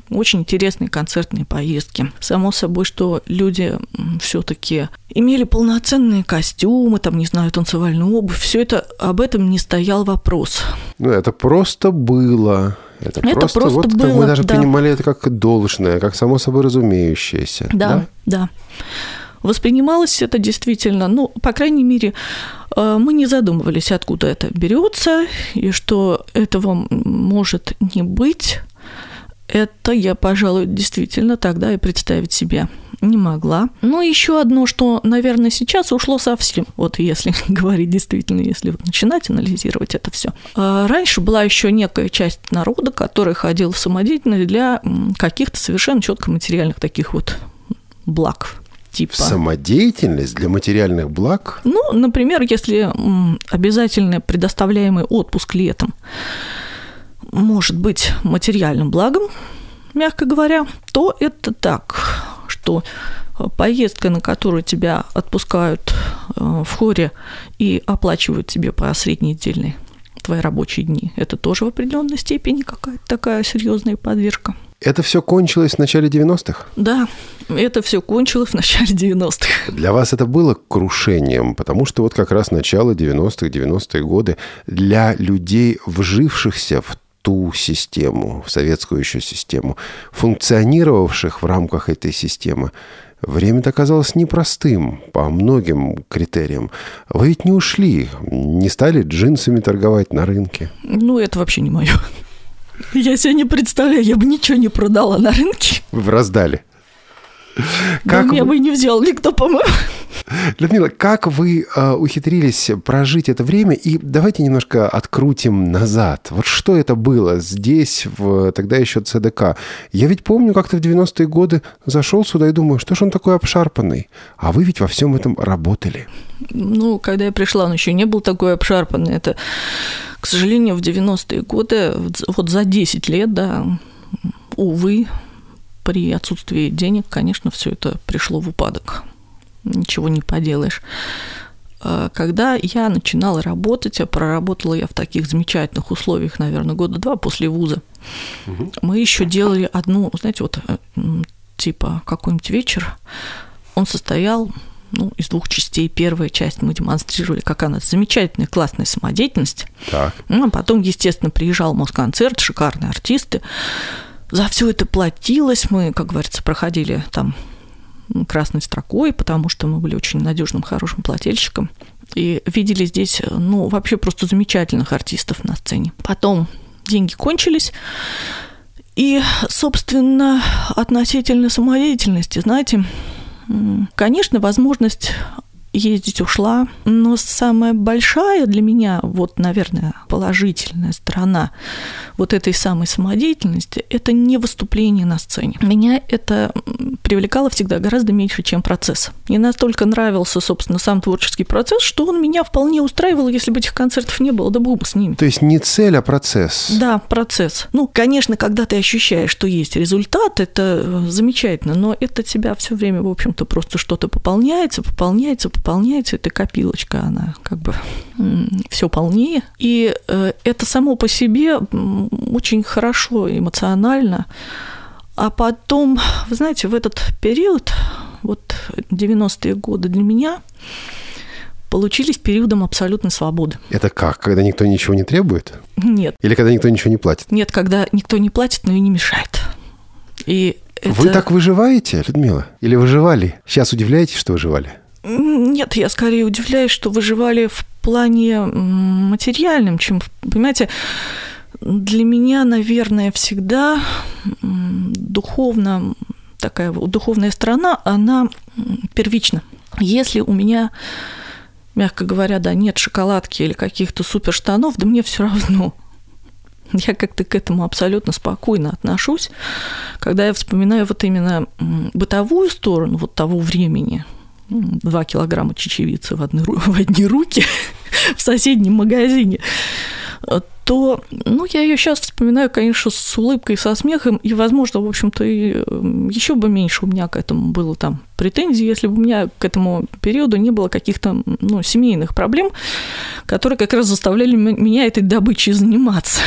очень интересные концертные поездки. Само собой, что люди все-таки имели полноценные костюмы, там, не знаю, танцевальную обувь. Все это об этом не стоял вопрос. Ну, это просто было. Это, это просто, просто вот было, как мы даже да. принимали это как должное, как само собой разумеющееся. Да, да. да. Воспринималось это действительно, ну, по крайней мере, э, мы не задумывались, откуда это берется, и что этого может не быть. Это я, пожалуй, действительно тогда и представить себе не могла. Но еще одно, что, наверное, сейчас ушло совсем, вот если говорить действительно, если вот начинать анализировать это все. А раньше была еще некая часть народа, которая ходила в самодеятельность для каких-то совершенно четко материальных таких вот благ типа. Самодеятельность для материальных благ? Ну, например, если обязательно предоставляемый отпуск летом может быть материальным благом, мягко говоря, то это так, что поездка, на которую тебя отпускают э, в хоре и оплачивают тебе по среднедельной твои рабочие дни, это тоже в определенной степени какая-то такая серьезная поддержка. Это все кончилось в начале 90-х? Да, это все кончилось в начале 90-х. Для вас это было крушением, потому что вот как раз начало 90-х, 90-е годы для людей, вжившихся в ту систему, в советскую еще систему, функционировавших в рамках этой системы, Время-то оказалось непростым по многим критериям. Вы ведь не ушли, не стали джинсами торговать на рынке. Ну, это вообще не мое. Я себе не представляю, я бы ничего не продала на рынке. Вы бы раздали. Как да, меня бы не взял никто, по-моему. Людмила, как вы э, ухитрились прожить это время? И давайте немножко открутим назад. Вот что это было здесь, в, тогда еще ЦДК? Я ведь помню, как-то в 90-е годы зашел сюда и думаю, что же он такой обшарпанный? А вы ведь во всем этом работали. Ну, когда я пришла, он еще не был такой обшарпанный. Это, к сожалению, в 90-е годы, вот за 10 лет, да, увы, при отсутствии денег, конечно, все это пришло в упадок ничего не поделаешь. А, когда я начинала работать, а проработала я в таких замечательных условиях, наверное, года два после вуза, угу. мы еще делали одну, знаете, вот э, типа какой-нибудь вечер, он состоял ну, из двух частей. Первая часть мы демонстрировали, как она замечательная, классная самодеятельность. Так. Ну, а потом, естественно, приезжал Москонцерт, шикарные артисты. За все это платилось. Мы, как говорится, проходили там красной строкой, потому что мы были очень надежным, хорошим плательщиком. И видели здесь, ну, вообще просто замечательных артистов на сцене. Потом деньги кончились. И, собственно, относительно самодеятельности, знаете, конечно, возможность ездить ушла. Но самая большая для меня, вот, наверное, положительная сторона вот этой самой самодеятельности – это не выступление на сцене. Меня это привлекало всегда гораздо меньше, чем процесс. Мне настолько нравился, собственно, сам творческий процесс, что он меня вполне устраивал, если бы этих концертов не было, да бог бы с ними. То есть не цель, а процесс. Да, процесс. Ну, конечно, когда ты ощущаешь, что есть результат, это э, замечательно, но это тебя все время, в общем-то, просто что-то пополняется, пополняется, пополняется, эта копилочка, она как бы все полнее. И э, это само по себе очень хорошо эмоционально. А потом, вы знаете, в этот период, вот 90-е годы для меня получились периодом абсолютной свободы. Это как? Когда никто ничего не требует? Нет. Или когда никто ничего не платит? Нет, когда никто не платит, но и не мешает. И это... Вы так выживаете, Людмила? Или выживали? Сейчас удивляетесь, что выживали? Нет, я скорее удивляюсь, что выживали в плане материальном, чем, понимаете, для меня, наверное, всегда духовно такая духовная сторона, она первична. Если у меня, мягко говоря, да, нет шоколадки или каких-то супер штанов, да мне все равно. Я как-то к этому абсолютно спокойно отношусь. Когда я вспоминаю вот именно бытовую сторону вот того времени – два килограмма чечевицы в, одни, в одни руки в соседнем магазине, то, ну, я ее сейчас вспоминаю, конечно, с улыбкой, со смехом, и, возможно, в общем-то, еще бы меньше у меня к этому было там претензий, если бы у меня к этому периоду не было каких-то, ну, семейных проблем, которые как раз заставляли меня этой добычей заниматься.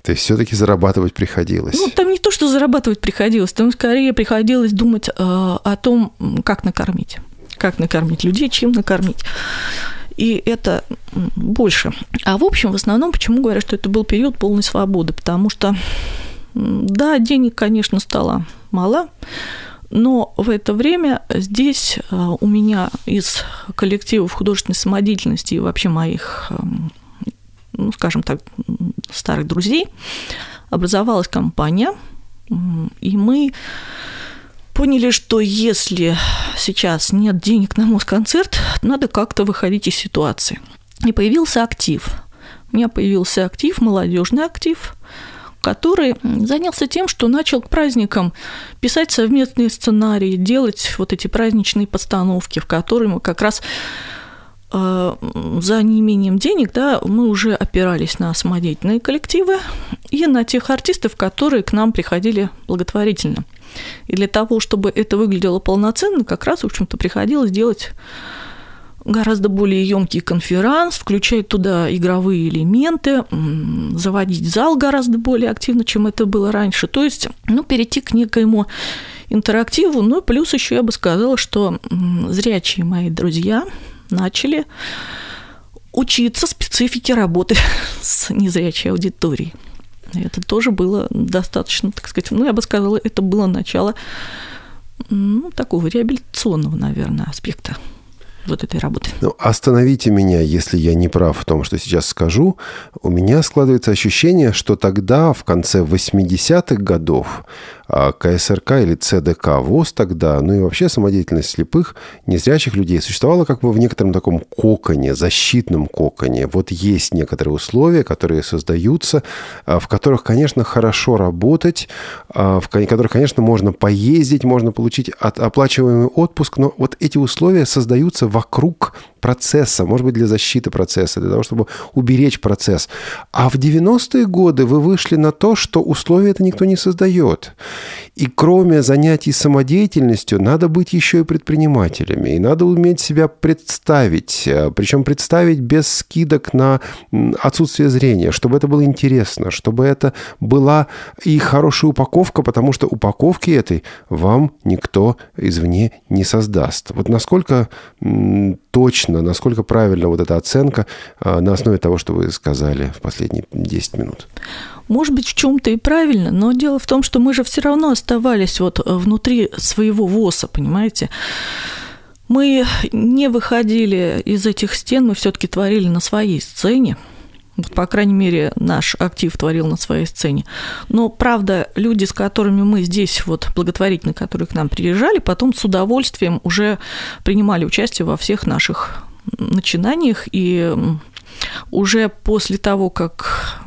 То есть все-таки зарабатывать приходилось? Ну, там не то, что зарабатывать приходилось, там скорее приходилось думать э, о том, как накормить как накормить людей, чем накормить. И это больше. А в общем, в основном, почему говорят, что это был период полной свободы? Потому что, да, денег, конечно, стало мало, Но в это время здесь у меня из коллективов художественной самодеятельности и вообще моих, ну, скажем так, старых друзей образовалась компания, и мы поняли, что если сейчас нет денег на Москонцерт, надо как-то выходить из ситуации. И появился актив. У меня появился актив, молодежный актив, который занялся тем, что начал к праздникам писать совместные сценарии, делать вот эти праздничные постановки, в которые мы как раз э, за неимением денег, да, мы уже опирались на самодеятельные коллективы и на тех артистов, которые к нам приходили благотворительно. И для того, чтобы это выглядело полноценно, как раз, в общем-то, приходилось делать гораздо более емкий конферанс, включать туда игровые элементы, заводить зал гораздо более активно, чем это было раньше. То есть, ну, перейти к некоему интерактиву. Ну, плюс еще я бы сказала, что зрячие мои друзья начали учиться специфике работы с незрячей аудиторией. Это тоже было достаточно, так сказать, ну, я бы сказала, это было начало ну, такого реабилитационного, наверное, аспекта вот этой работы. Ну, остановите меня, если я не прав в том, что сейчас скажу. У меня складывается ощущение, что тогда, в конце 80-х годов, а КСРК или ЦДК ВОЗ тогда, ну и вообще самодеятельность слепых, незрячих людей существовала как бы в некотором таком коконе, защитном коконе. Вот есть некоторые условия, которые создаются, а, в которых, конечно, хорошо работать, а, в которых, конечно, можно поездить, можно получить оплачиваемый отпуск, но вот эти условия создаются вокруг процесса, может быть, для защиты процесса, для того, чтобы уберечь процесс. А в 90-е годы вы вышли на то, что условия это никто не создает. И кроме занятий самодеятельностью, надо быть еще и предпринимателями. И надо уметь себя представить. Э, Причем представить без скидок на отсутствие зрения, чтобы это было интересно, чтобы это была и хорошая упаковка, потому что упаковки этой вам никто извне не создаст. Вот насколько точно, насколько правильно вот эта оценка э, на основе того, что вы сказали в последние 10 минут? Может быть, в чем-то и правильно, но дело в том, что мы же все равно оставались вот э, внутри своего ВОСа, понимаете? Мы не выходили из этих стен, мы все-таки творили на своей сцене. Вот, по крайней мере, наш актив творил на своей сцене. Но, правда, люди, с которыми мы здесь, вот благотворительно, которые к нам приезжали, потом с удовольствием уже принимали участие во всех наших начинаниях. И уже после того, как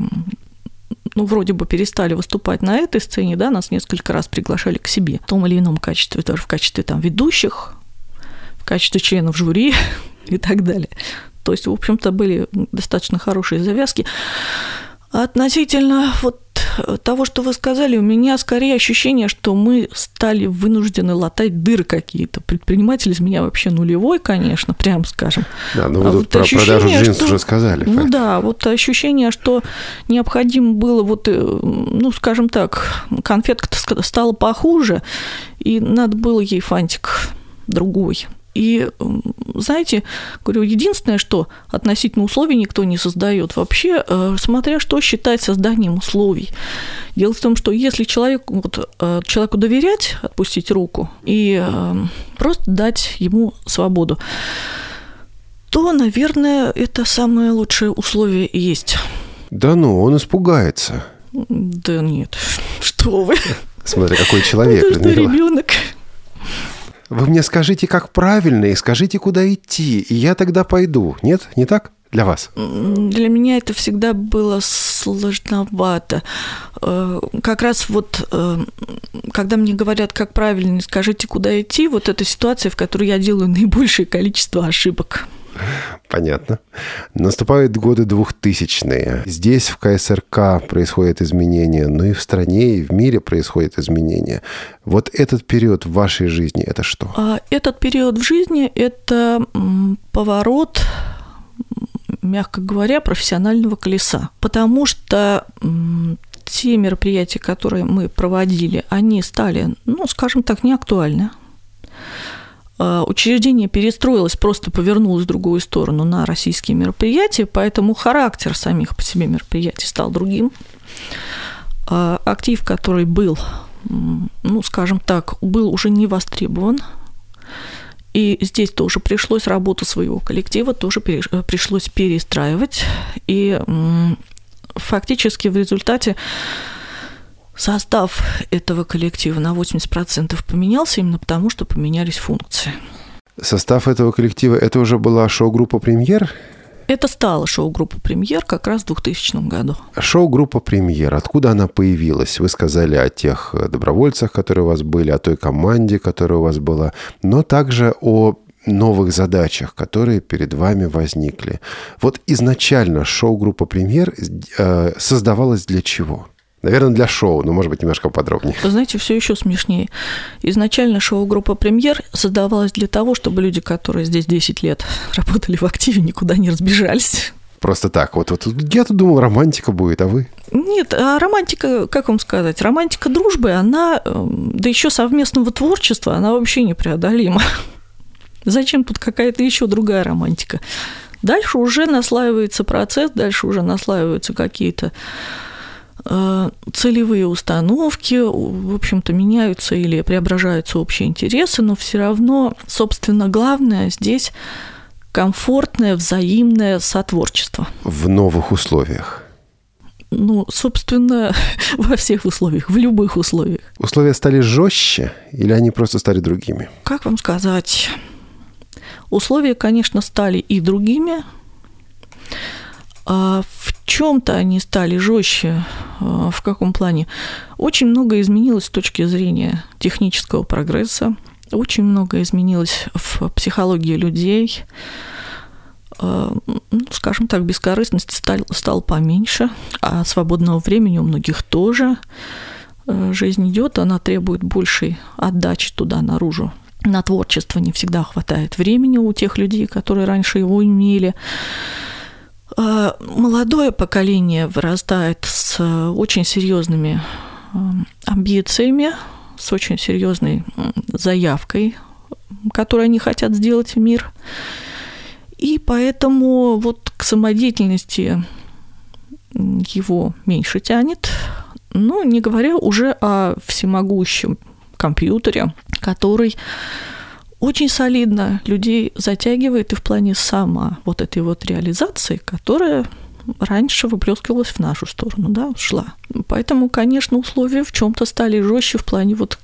ну, вроде бы перестали выступать на этой сцене, да, нас несколько раз приглашали к себе в том или ином качестве, даже в качестве там ведущих, в качестве членов жюри и так далее. То есть, в общем-то, были достаточно хорошие завязки. Относительно вот того, что вы сказали, у меня скорее ощущение, что мы стали вынуждены латать дыры какие-то. Предприниматель из меня вообще нулевой, конечно, прям скажем. Да, ну вы а тут вот про продажу джинсов что, уже сказали. Ну факт. да, вот ощущение, что необходимо было вот, э, ну, скажем так, конфетка стала похуже, и надо было ей фантик другой. И, знаете, говорю, единственное, что относительно условий никто не создает вообще, э, смотря что считать созданием условий. Дело в том, что если человек, вот, э, человеку доверять, отпустить руку и э, просто дать ему свободу, то, наверное, это самое лучшее условие есть. Да ну, он испугается. Да нет, что вы. Смотри, какой человек. Это что, ребенок. Вы мне скажите, как правильно, и скажите, куда идти, и я тогда пойду. Нет, не так? Для вас? Для меня это всегда было сложновато. Э, как раз вот, э, когда мне говорят, как правильно, скажите, куда идти, вот эта ситуация, в которой я делаю наибольшее количество ошибок. Понятно. Наступают годы двухтысячные. Здесь, в КСРК, происходят изменения, но и в стране, и в мире происходят изменения. Вот этот период в вашей жизни – это что? А, этот период в жизни – это поворот мягко говоря, профессионального колеса. Потому что те мероприятия, которые мы проводили, они стали, ну, скажем так, неактуальны. Э, учреждение перестроилось, просто повернулось в другую сторону на российские мероприятия, поэтому характер самих по себе мероприятий стал другим. Э, актив, который был ну, скажем так, был уже не востребован. И здесь тоже пришлось работу своего коллектива, тоже э, пришлось перестраивать. И фактически в результате состав этого коллектива на 80% поменялся именно потому, что поменялись функции. Состав этого коллектива, это уже была шоу-группа «Премьер»? Это стало шоу-группа «Премьер» как раз в 2000 году. Шоу-группа «Премьер», откуда она появилась? Вы сказали о тех добровольцах, которые у вас были, о той команде, которая у вас была, но также о новых задачах, которые перед вами возникли. Вот изначально шоу-группа «Премьер» э, создавалась для чего? Наверное, для шоу, но, может быть, немножко подробнее. Знаете, все еще смешнее. Изначально шоу-группа «Премьер» создавалась для того, чтобы люди, которые здесь 10 лет работали в активе, никуда не разбежались. Просто так. Вот, вот я тут думал, романтика будет, а вы? Нет, а романтика, как вам сказать, романтика дружбы, она, эм, да еще совместного творчества, она вообще непреодолима. Зачем тут какая-то еще другая романтика? Дальше уже наслаивается процесс, дальше уже наслаиваются какие-то целевые установки, в общем-то, меняются или преображаются общие интересы, но все равно, собственно, главное здесь комфортное взаимное сотворчество. В новых условиях. Ну, собственно, во всех условиях, в любых условиях. Условия стали жестче или они просто стали другими? Как вам сказать? Условия, конечно, стали и другими, а в чем-то они стали жестче, а, в каком плане? Очень много изменилось с точки зрения технического прогресса, очень много изменилось в психологии людей, а, ну, скажем так, бескорыстности стал, стал поменьше, а свободного времени у многих тоже. Жизнь идет, она требует большей отдачи туда наружу. На творчество не всегда хватает времени у тех людей, которые раньше его имели. А, молодое поколение вырастает с очень серьезными амбициями, с очень серьезной заявкой, которую они хотят сделать в мир. И поэтому вот к самодеятельности его меньше тянет. Ну, не говоря уже о всемогущем компьютере, который очень солидно людей затягивает и в плане сама вот этой вот реализации, которая раньше выплескивалась в нашу сторону, да, шла. Поэтому, конечно, условия в чем-то стали жестче в плане вот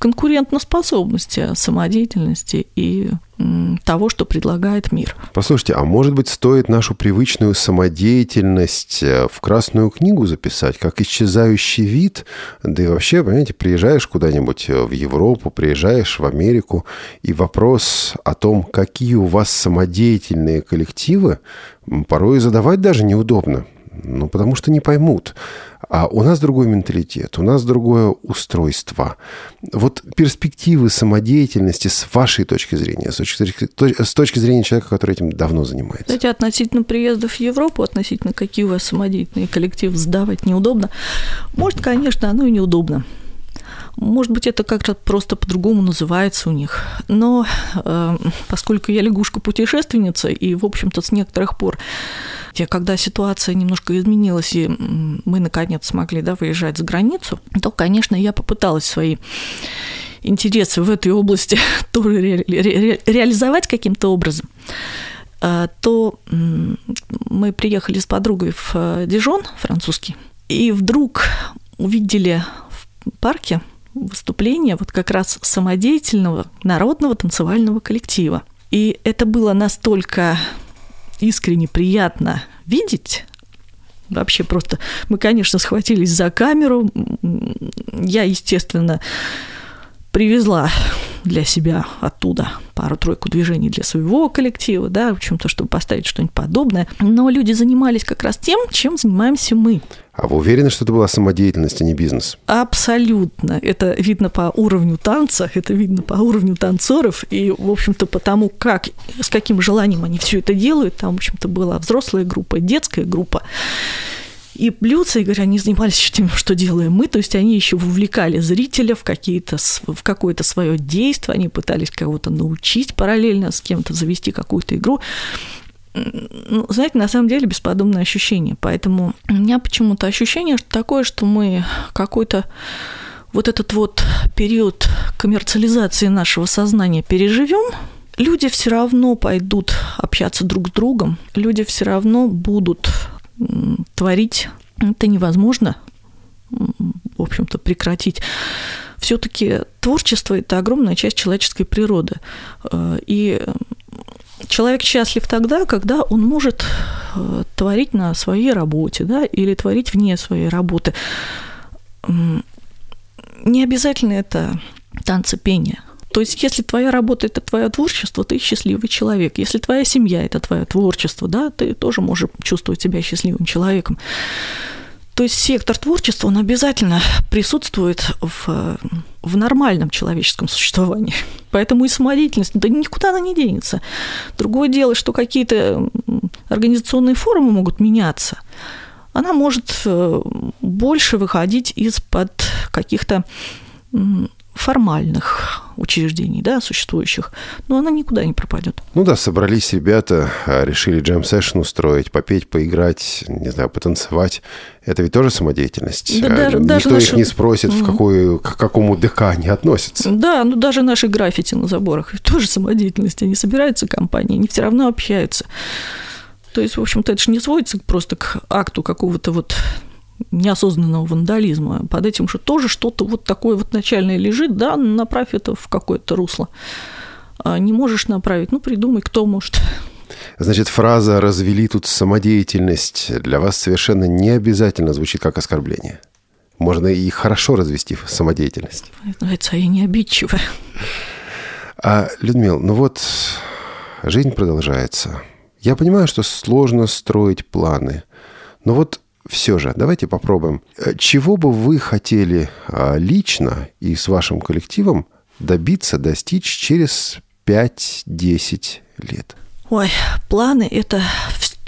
конкурентоспособности, самодеятельности и того, что предлагает мир. Послушайте, а может быть, стоит нашу привычную самодеятельность э, в Красную книгу записать, как исчезающий вид? Да и вообще, понимаете, приезжаешь куда-нибудь э, в Европу, приезжаешь в Америку, и вопрос о том, какие у вас самодеятельные коллективы, порой задавать даже неудобно. Ну, потому что не поймут. А у нас другой менталитет, у нас другое устройство. Вот перспективы самодеятельности с вашей точки зрения, с точки, с точки зрения человека, который этим давно занимается. Кстати, относительно приездов в Европу, относительно какие у вас самодеятельные коллективы сдавать неудобно, может, конечно, оно и неудобно. Может быть, это как-то просто по-другому называется у них. Но э, поскольку я лягушка-путешественница, и, в общем-то, с некоторых пор, когда ситуация немножко изменилась, и мы, наконец, смогли да, выезжать за границу, то, конечно, я попыталась свои интересы в этой области тоже ре- ре- реализовать каким-то образом э, то мы приехали с подругой в э, Дижон, французский, и вдруг увидели в парке выступление вот как раз самодеятельного народного танцевального коллектива. И это было настолько искренне приятно видеть, вообще просто... Мы, конечно, схватились за камеру. Я, естественно, привезла для себя оттуда пару-тройку движений для своего коллектива, да, в общем-то, чтобы поставить что-нибудь подобное. Но люди занимались как раз тем, чем занимаемся мы. А вы уверены, что это была самодеятельность, а не бизнес? Абсолютно. Это видно по уровню танца, это видно по уровню танцоров, и, в общем-то, по тому, как, с каким желанием они все это делают. Там, в общем-то, была взрослая группа, детская группа. И блюдца, и говоря, они занимались тем, что делаем мы, то есть они еще вовлекали зрителя в, какие-то, в какое-то свое действие, они пытались кого-то научить параллельно с кем-то, завести какую-то игру. Ну, знаете, на самом деле бесподобное ощущение. Поэтому у меня почему-то ощущение что такое, что мы какой-то вот этот вот период коммерциализации нашего сознания переживем, люди все равно пойдут общаться друг с другом, люди все равно будут творить. Это невозможно, в общем-то, прекратить. Все-таки творчество – это огромная часть человеческой природы. Э, и человек счастлив тогда, когда он может э, творить на своей работе, да, или творить вне своей работы. Не обязательно это танцы пения. То есть, если твоя работа – это твое творчество, ты счастливый человек. Если твоя семья – это твое творчество, да, ты тоже можешь чувствовать себя счастливым человеком. То есть сектор творчества, он обязательно присутствует в, в нормальном человеческом существовании. Поэтому и самодеятельность, да никуда она не денется. Другое дело, что какие-то организационные формы могут меняться. Она может э, больше выходить из-под каких-то формальных учреждений, да, существующих, но она никуда не пропадет. Ну да, собрались ребята, а, решили джем-сессион устроить, попеть, поиграть, не знаю, потанцевать. Это ведь тоже самодеятельность. Да, а даже, Никто даже их наши... не спросит, в какую, к какому ДК они относятся. Да, ну даже наши граффити на заборах тоже самодеятельность. Они собираются компании, они все равно общаются. То есть, в общем-то, это же не сводится просто к акту какого-то вот неосознанного вандализма. Под этим что тоже что-то вот такое вот начальное лежит, да, направь это в какое-то русло. А не можешь направить, ну, придумай, кто может. Значит, фраза «развели тут самодеятельность» для вас совершенно не обязательно звучит как оскорбление. Можно и хорошо развести самодеятельность. Называется, я не обидчивая. А, Людмил, ну вот жизнь продолжается. Я понимаю, что сложно строить планы. Но вот все же, давайте попробуем. Э, чего бы вы хотели а, лично и с вашим коллективом добиться, достичь через 5-10 лет? Ой, планы – это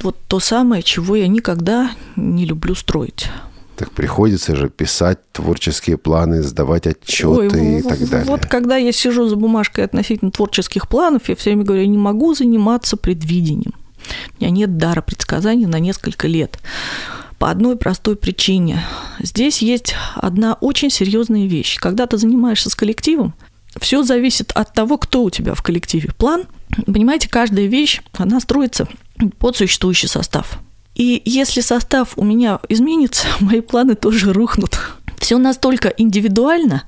вот то самое, чего я никогда не люблю строить. Так приходится же писать творческие планы, сдавать отчеты Ой, и так далее. Вот когда я сижу за бумажкой относительно творческих планов, я все время говорю, я не могу заниматься предвидением. У меня нет дара предсказаний на несколько лет по одной простой причине. Здесь есть одна очень серьезная вещь. Когда ты занимаешься с коллективом, все зависит от того, кто у тебя в коллективе. План, понимаете, каждая вещь, она строится под существующий состав. И если состав у меня изменится, мои планы тоже рухнут. Все настолько индивидуально,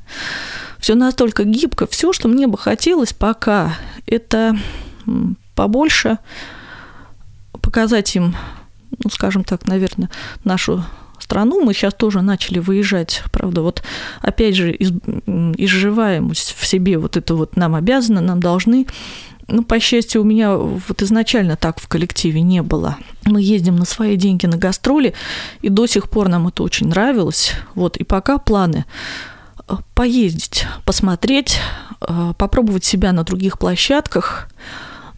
все настолько гибко, все, что мне бы хотелось пока, это побольше показать им ну, скажем так, наверное, нашу страну. Мы сейчас тоже начали выезжать, правда, вот опять же из, изживаем в себе вот это вот нам обязаны, нам должны. Ну, по счастью, у меня вот изначально так в коллективе не было. Мы ездим на свои деньги на гастроли, и до сих пор нам это очень нравилось. Вот, и пока планы э, поездить, посмотреть, э, попробовать себя на других площадках.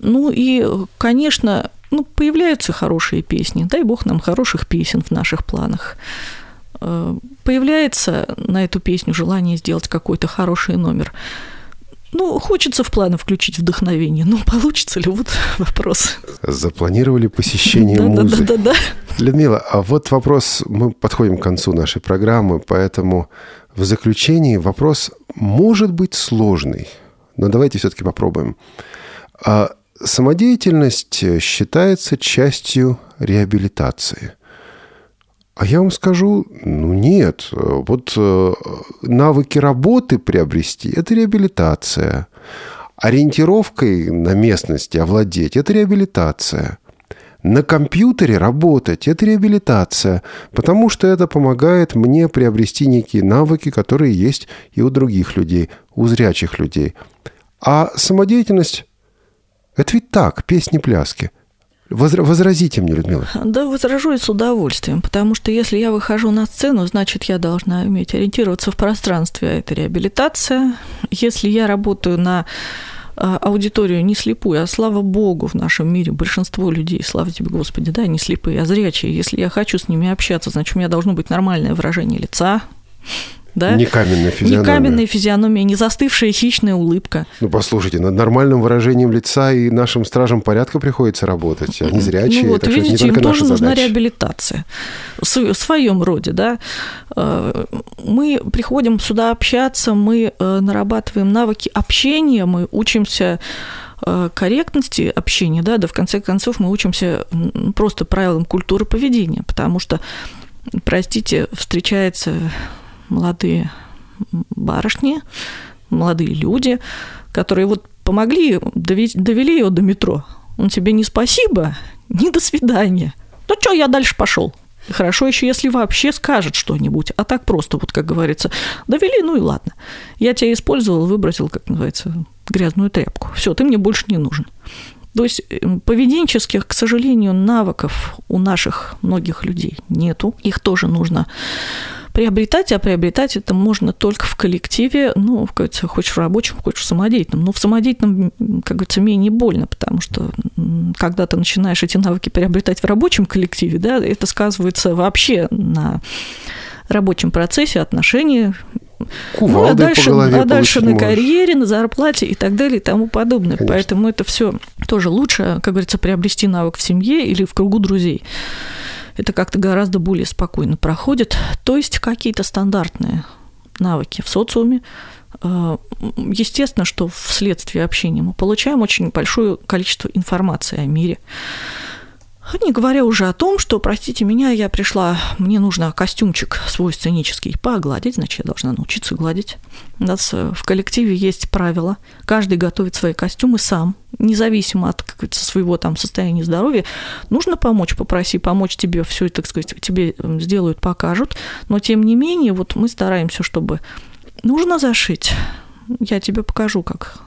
Ну и, конечно, ну, появляются хорошие песни. Дай бог нам хороших песен в наших планах. Э, появляется на эту песню желание сделать какой-то хороший номер. Ну, хочется в планы включить вдохновение. Ну, получится ли? Вот вопрос. Запланировали посещение музы. Да, да, да, да. Людмила, а вот вопрос, мы подходим к концу нашей программы, поэтому в заключении вопрос может быть сложный, но давайте все-таки попробуем. Самодеятельность э, считается частью реабилитации. А я вам скажу, ну нет, вот э, навыки работы приобрести – это реабилитация. Ориентировкой на местности овладеть – это реабилитация. На компьютере работать – это реабилитация, потому что это помогает мне приобрести некие навыки, которые есть и у других людей, у зрячих людей. А самодеятельность это ведь так, песни-пляски. Возра- возразите мне, Людмила. Да, возражу и с удовольствием, потому что если я выхожу на сцену, значит, я должна уметь ориентироваться в пространстве, а это реабилитация. Если я работаю на а, аудиторию не слепую, а слава богу, в нашем мире большинство людей, слава тебе, Господи, да, не слепые, а зрячие. Если я хочу с ними общаться, значит, у меня должно быть нормальное выражение лица, да? Не каменная физиономия. Не каменная физиономия, не застывшая хищная улыбка. Ну, послушайте, над нормальным выражением лица и нашим стражам порядка приходится работать. Они зрячие, ну, вот, видите, им тоже нужна задача. реабилитация. В своем роде, да. Э, мы приходим сюда общаться, мы э, нарабатываем навыки общения, мы учимся э, корректности общения, да, да в конце концов мы учимся просто правилам культуры поведения, потому что, простите, встречаются молодые барышни, молодые люди, которые вот помогли, довели его до метро. Он тебе не спасибо, не до свидания. Ну что, я дальше пошел. Хорошо еще, если вообще скажет что-нибудь, а так просто, вот как говорится, довели, ну и ладно. Я тебя использовал, выбросил, как называется, грязную тряпку. Все, ты мне больше не нужен. То есть поведенческих, к сожалению, навыков у наших многих людей нету. Их тоже нужно приобретать, а приобретать это можно только в коллективе, ну, как говорится, хочешь в рабочем, хочешь в самодеятельном. Но в самодеятельном, как говорится, менее больно, потому что когда ты начинаешь эти навыки приобретать в рабочем коллективе, да, это сказывается вообще на рабочем процессе, отношении, ну, а дальше, а дальше на можешь. карьере, на зарплате и так далее и тому подобное. Конечно. Поэтому это все тоже лучше, как говорится, приобрести навык в семье или в кругу друзей это как-то гораздо более спокойно проходит. То есть какие-то стандартные навыки в социуме. Э, естественно, что вследствие общения мы получаем очень большое количество информации о мире. Не говоря уже о том, что, простите меня, я пришла, мне нужно костюмчик свой сценический погладить, значит, я должна научиться гладить. У нас э, в коллективе есть правила. Каждый готовит свои костюмы сам, независимо от своего там состояния здоровья. Нужно помочь, попроси помочь тебе, все это, так сказать, тебе сделают, покажут. Но, тем не менее, вот мы стараемся, чтобы нужно зашить. Я тебе покажу, как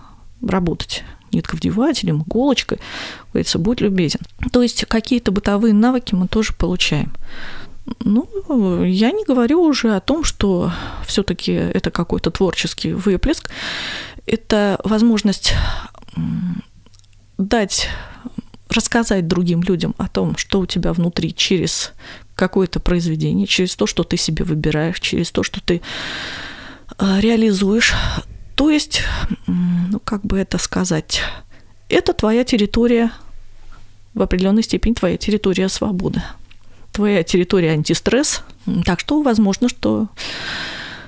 работать нитковдевателем, иголочкой, говорится, будь любезен. То есть какие-то бытовые навыки мы тоже получаем. Ну, я не говорю уже о том, что все-таки это какой-то творческий выплеск. Это возможность дать, рассказать другим людям о том, что у тебя внутри через какое-то произведение, через то, что ты себе выбираешь, через то, что ты а, реализуешь то есть, ну как бы это сказать, это твоя территория, в определенной степени твоя территория свободы, твоя территория антистресс. Так что возможно, что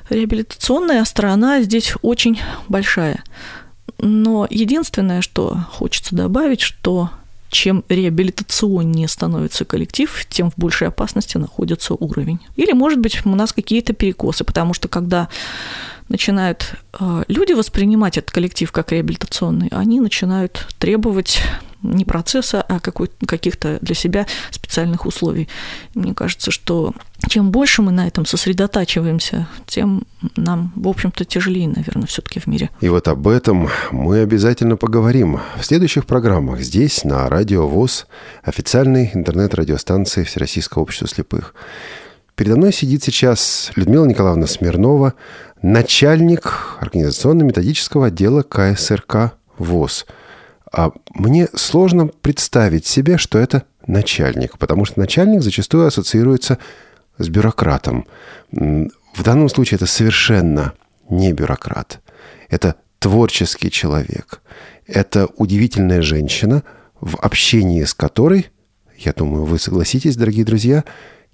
реабилитационная сторона здесь очень большая. Но единственное, что хочется добавить, что чем реабилитационнее становится коллектив, тем в большей опасности находится уровень. Или, может быть, у нас какие-то перекосы, потому что когда начинают э, люди воспринимать этот коллектив как реабилитационный, они начинают требовать не процесса, а каких-то для себя специальных условий. Мне кажется, что чем больше мы на этом сосредотачиваемся, тем нам, в общем-то, тяжелее, наверное, все-таки в мире. И вот об этом мы обязательно поговорим в следующих программах здесь, на Радио ВОЗ, официальной интернет-радиостанции Всероссийского общества слепых. Передо мной сидит сейчас Людмила Николаевна Смирнова, начальник организационно-методического отдела КСРК ВОЗ. А мне сложно представить себе, что это начальник, потому что начальник зачастую ассоциируется с бюрократом. В данном случае это совершенно не бюрократ. Это творческий человек. Это удивительная женщина, в общении с которой, я думаю, вы согласитесь, дорогие друзья,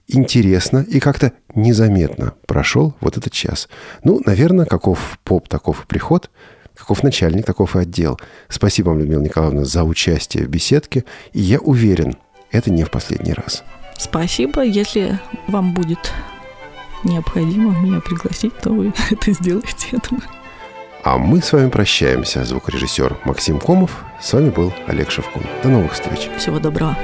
интересно и как-то незаметно прошел вот этот час. Ну, наверное, каков поп, таков и приход, каков начальник, таков и отдел. Спасибо вам, Людмила Николаевна, за участие в беседке. И я уверен, это не в последний раз. Спасибо. Если вам будет необходимо меня пригласить, то вы это сделаете, я думаю. А мы с вами прощаемся. Звукорежиссер Максим Комов. С вами был Олег Шевкун. До новых встреч. Всего доброго.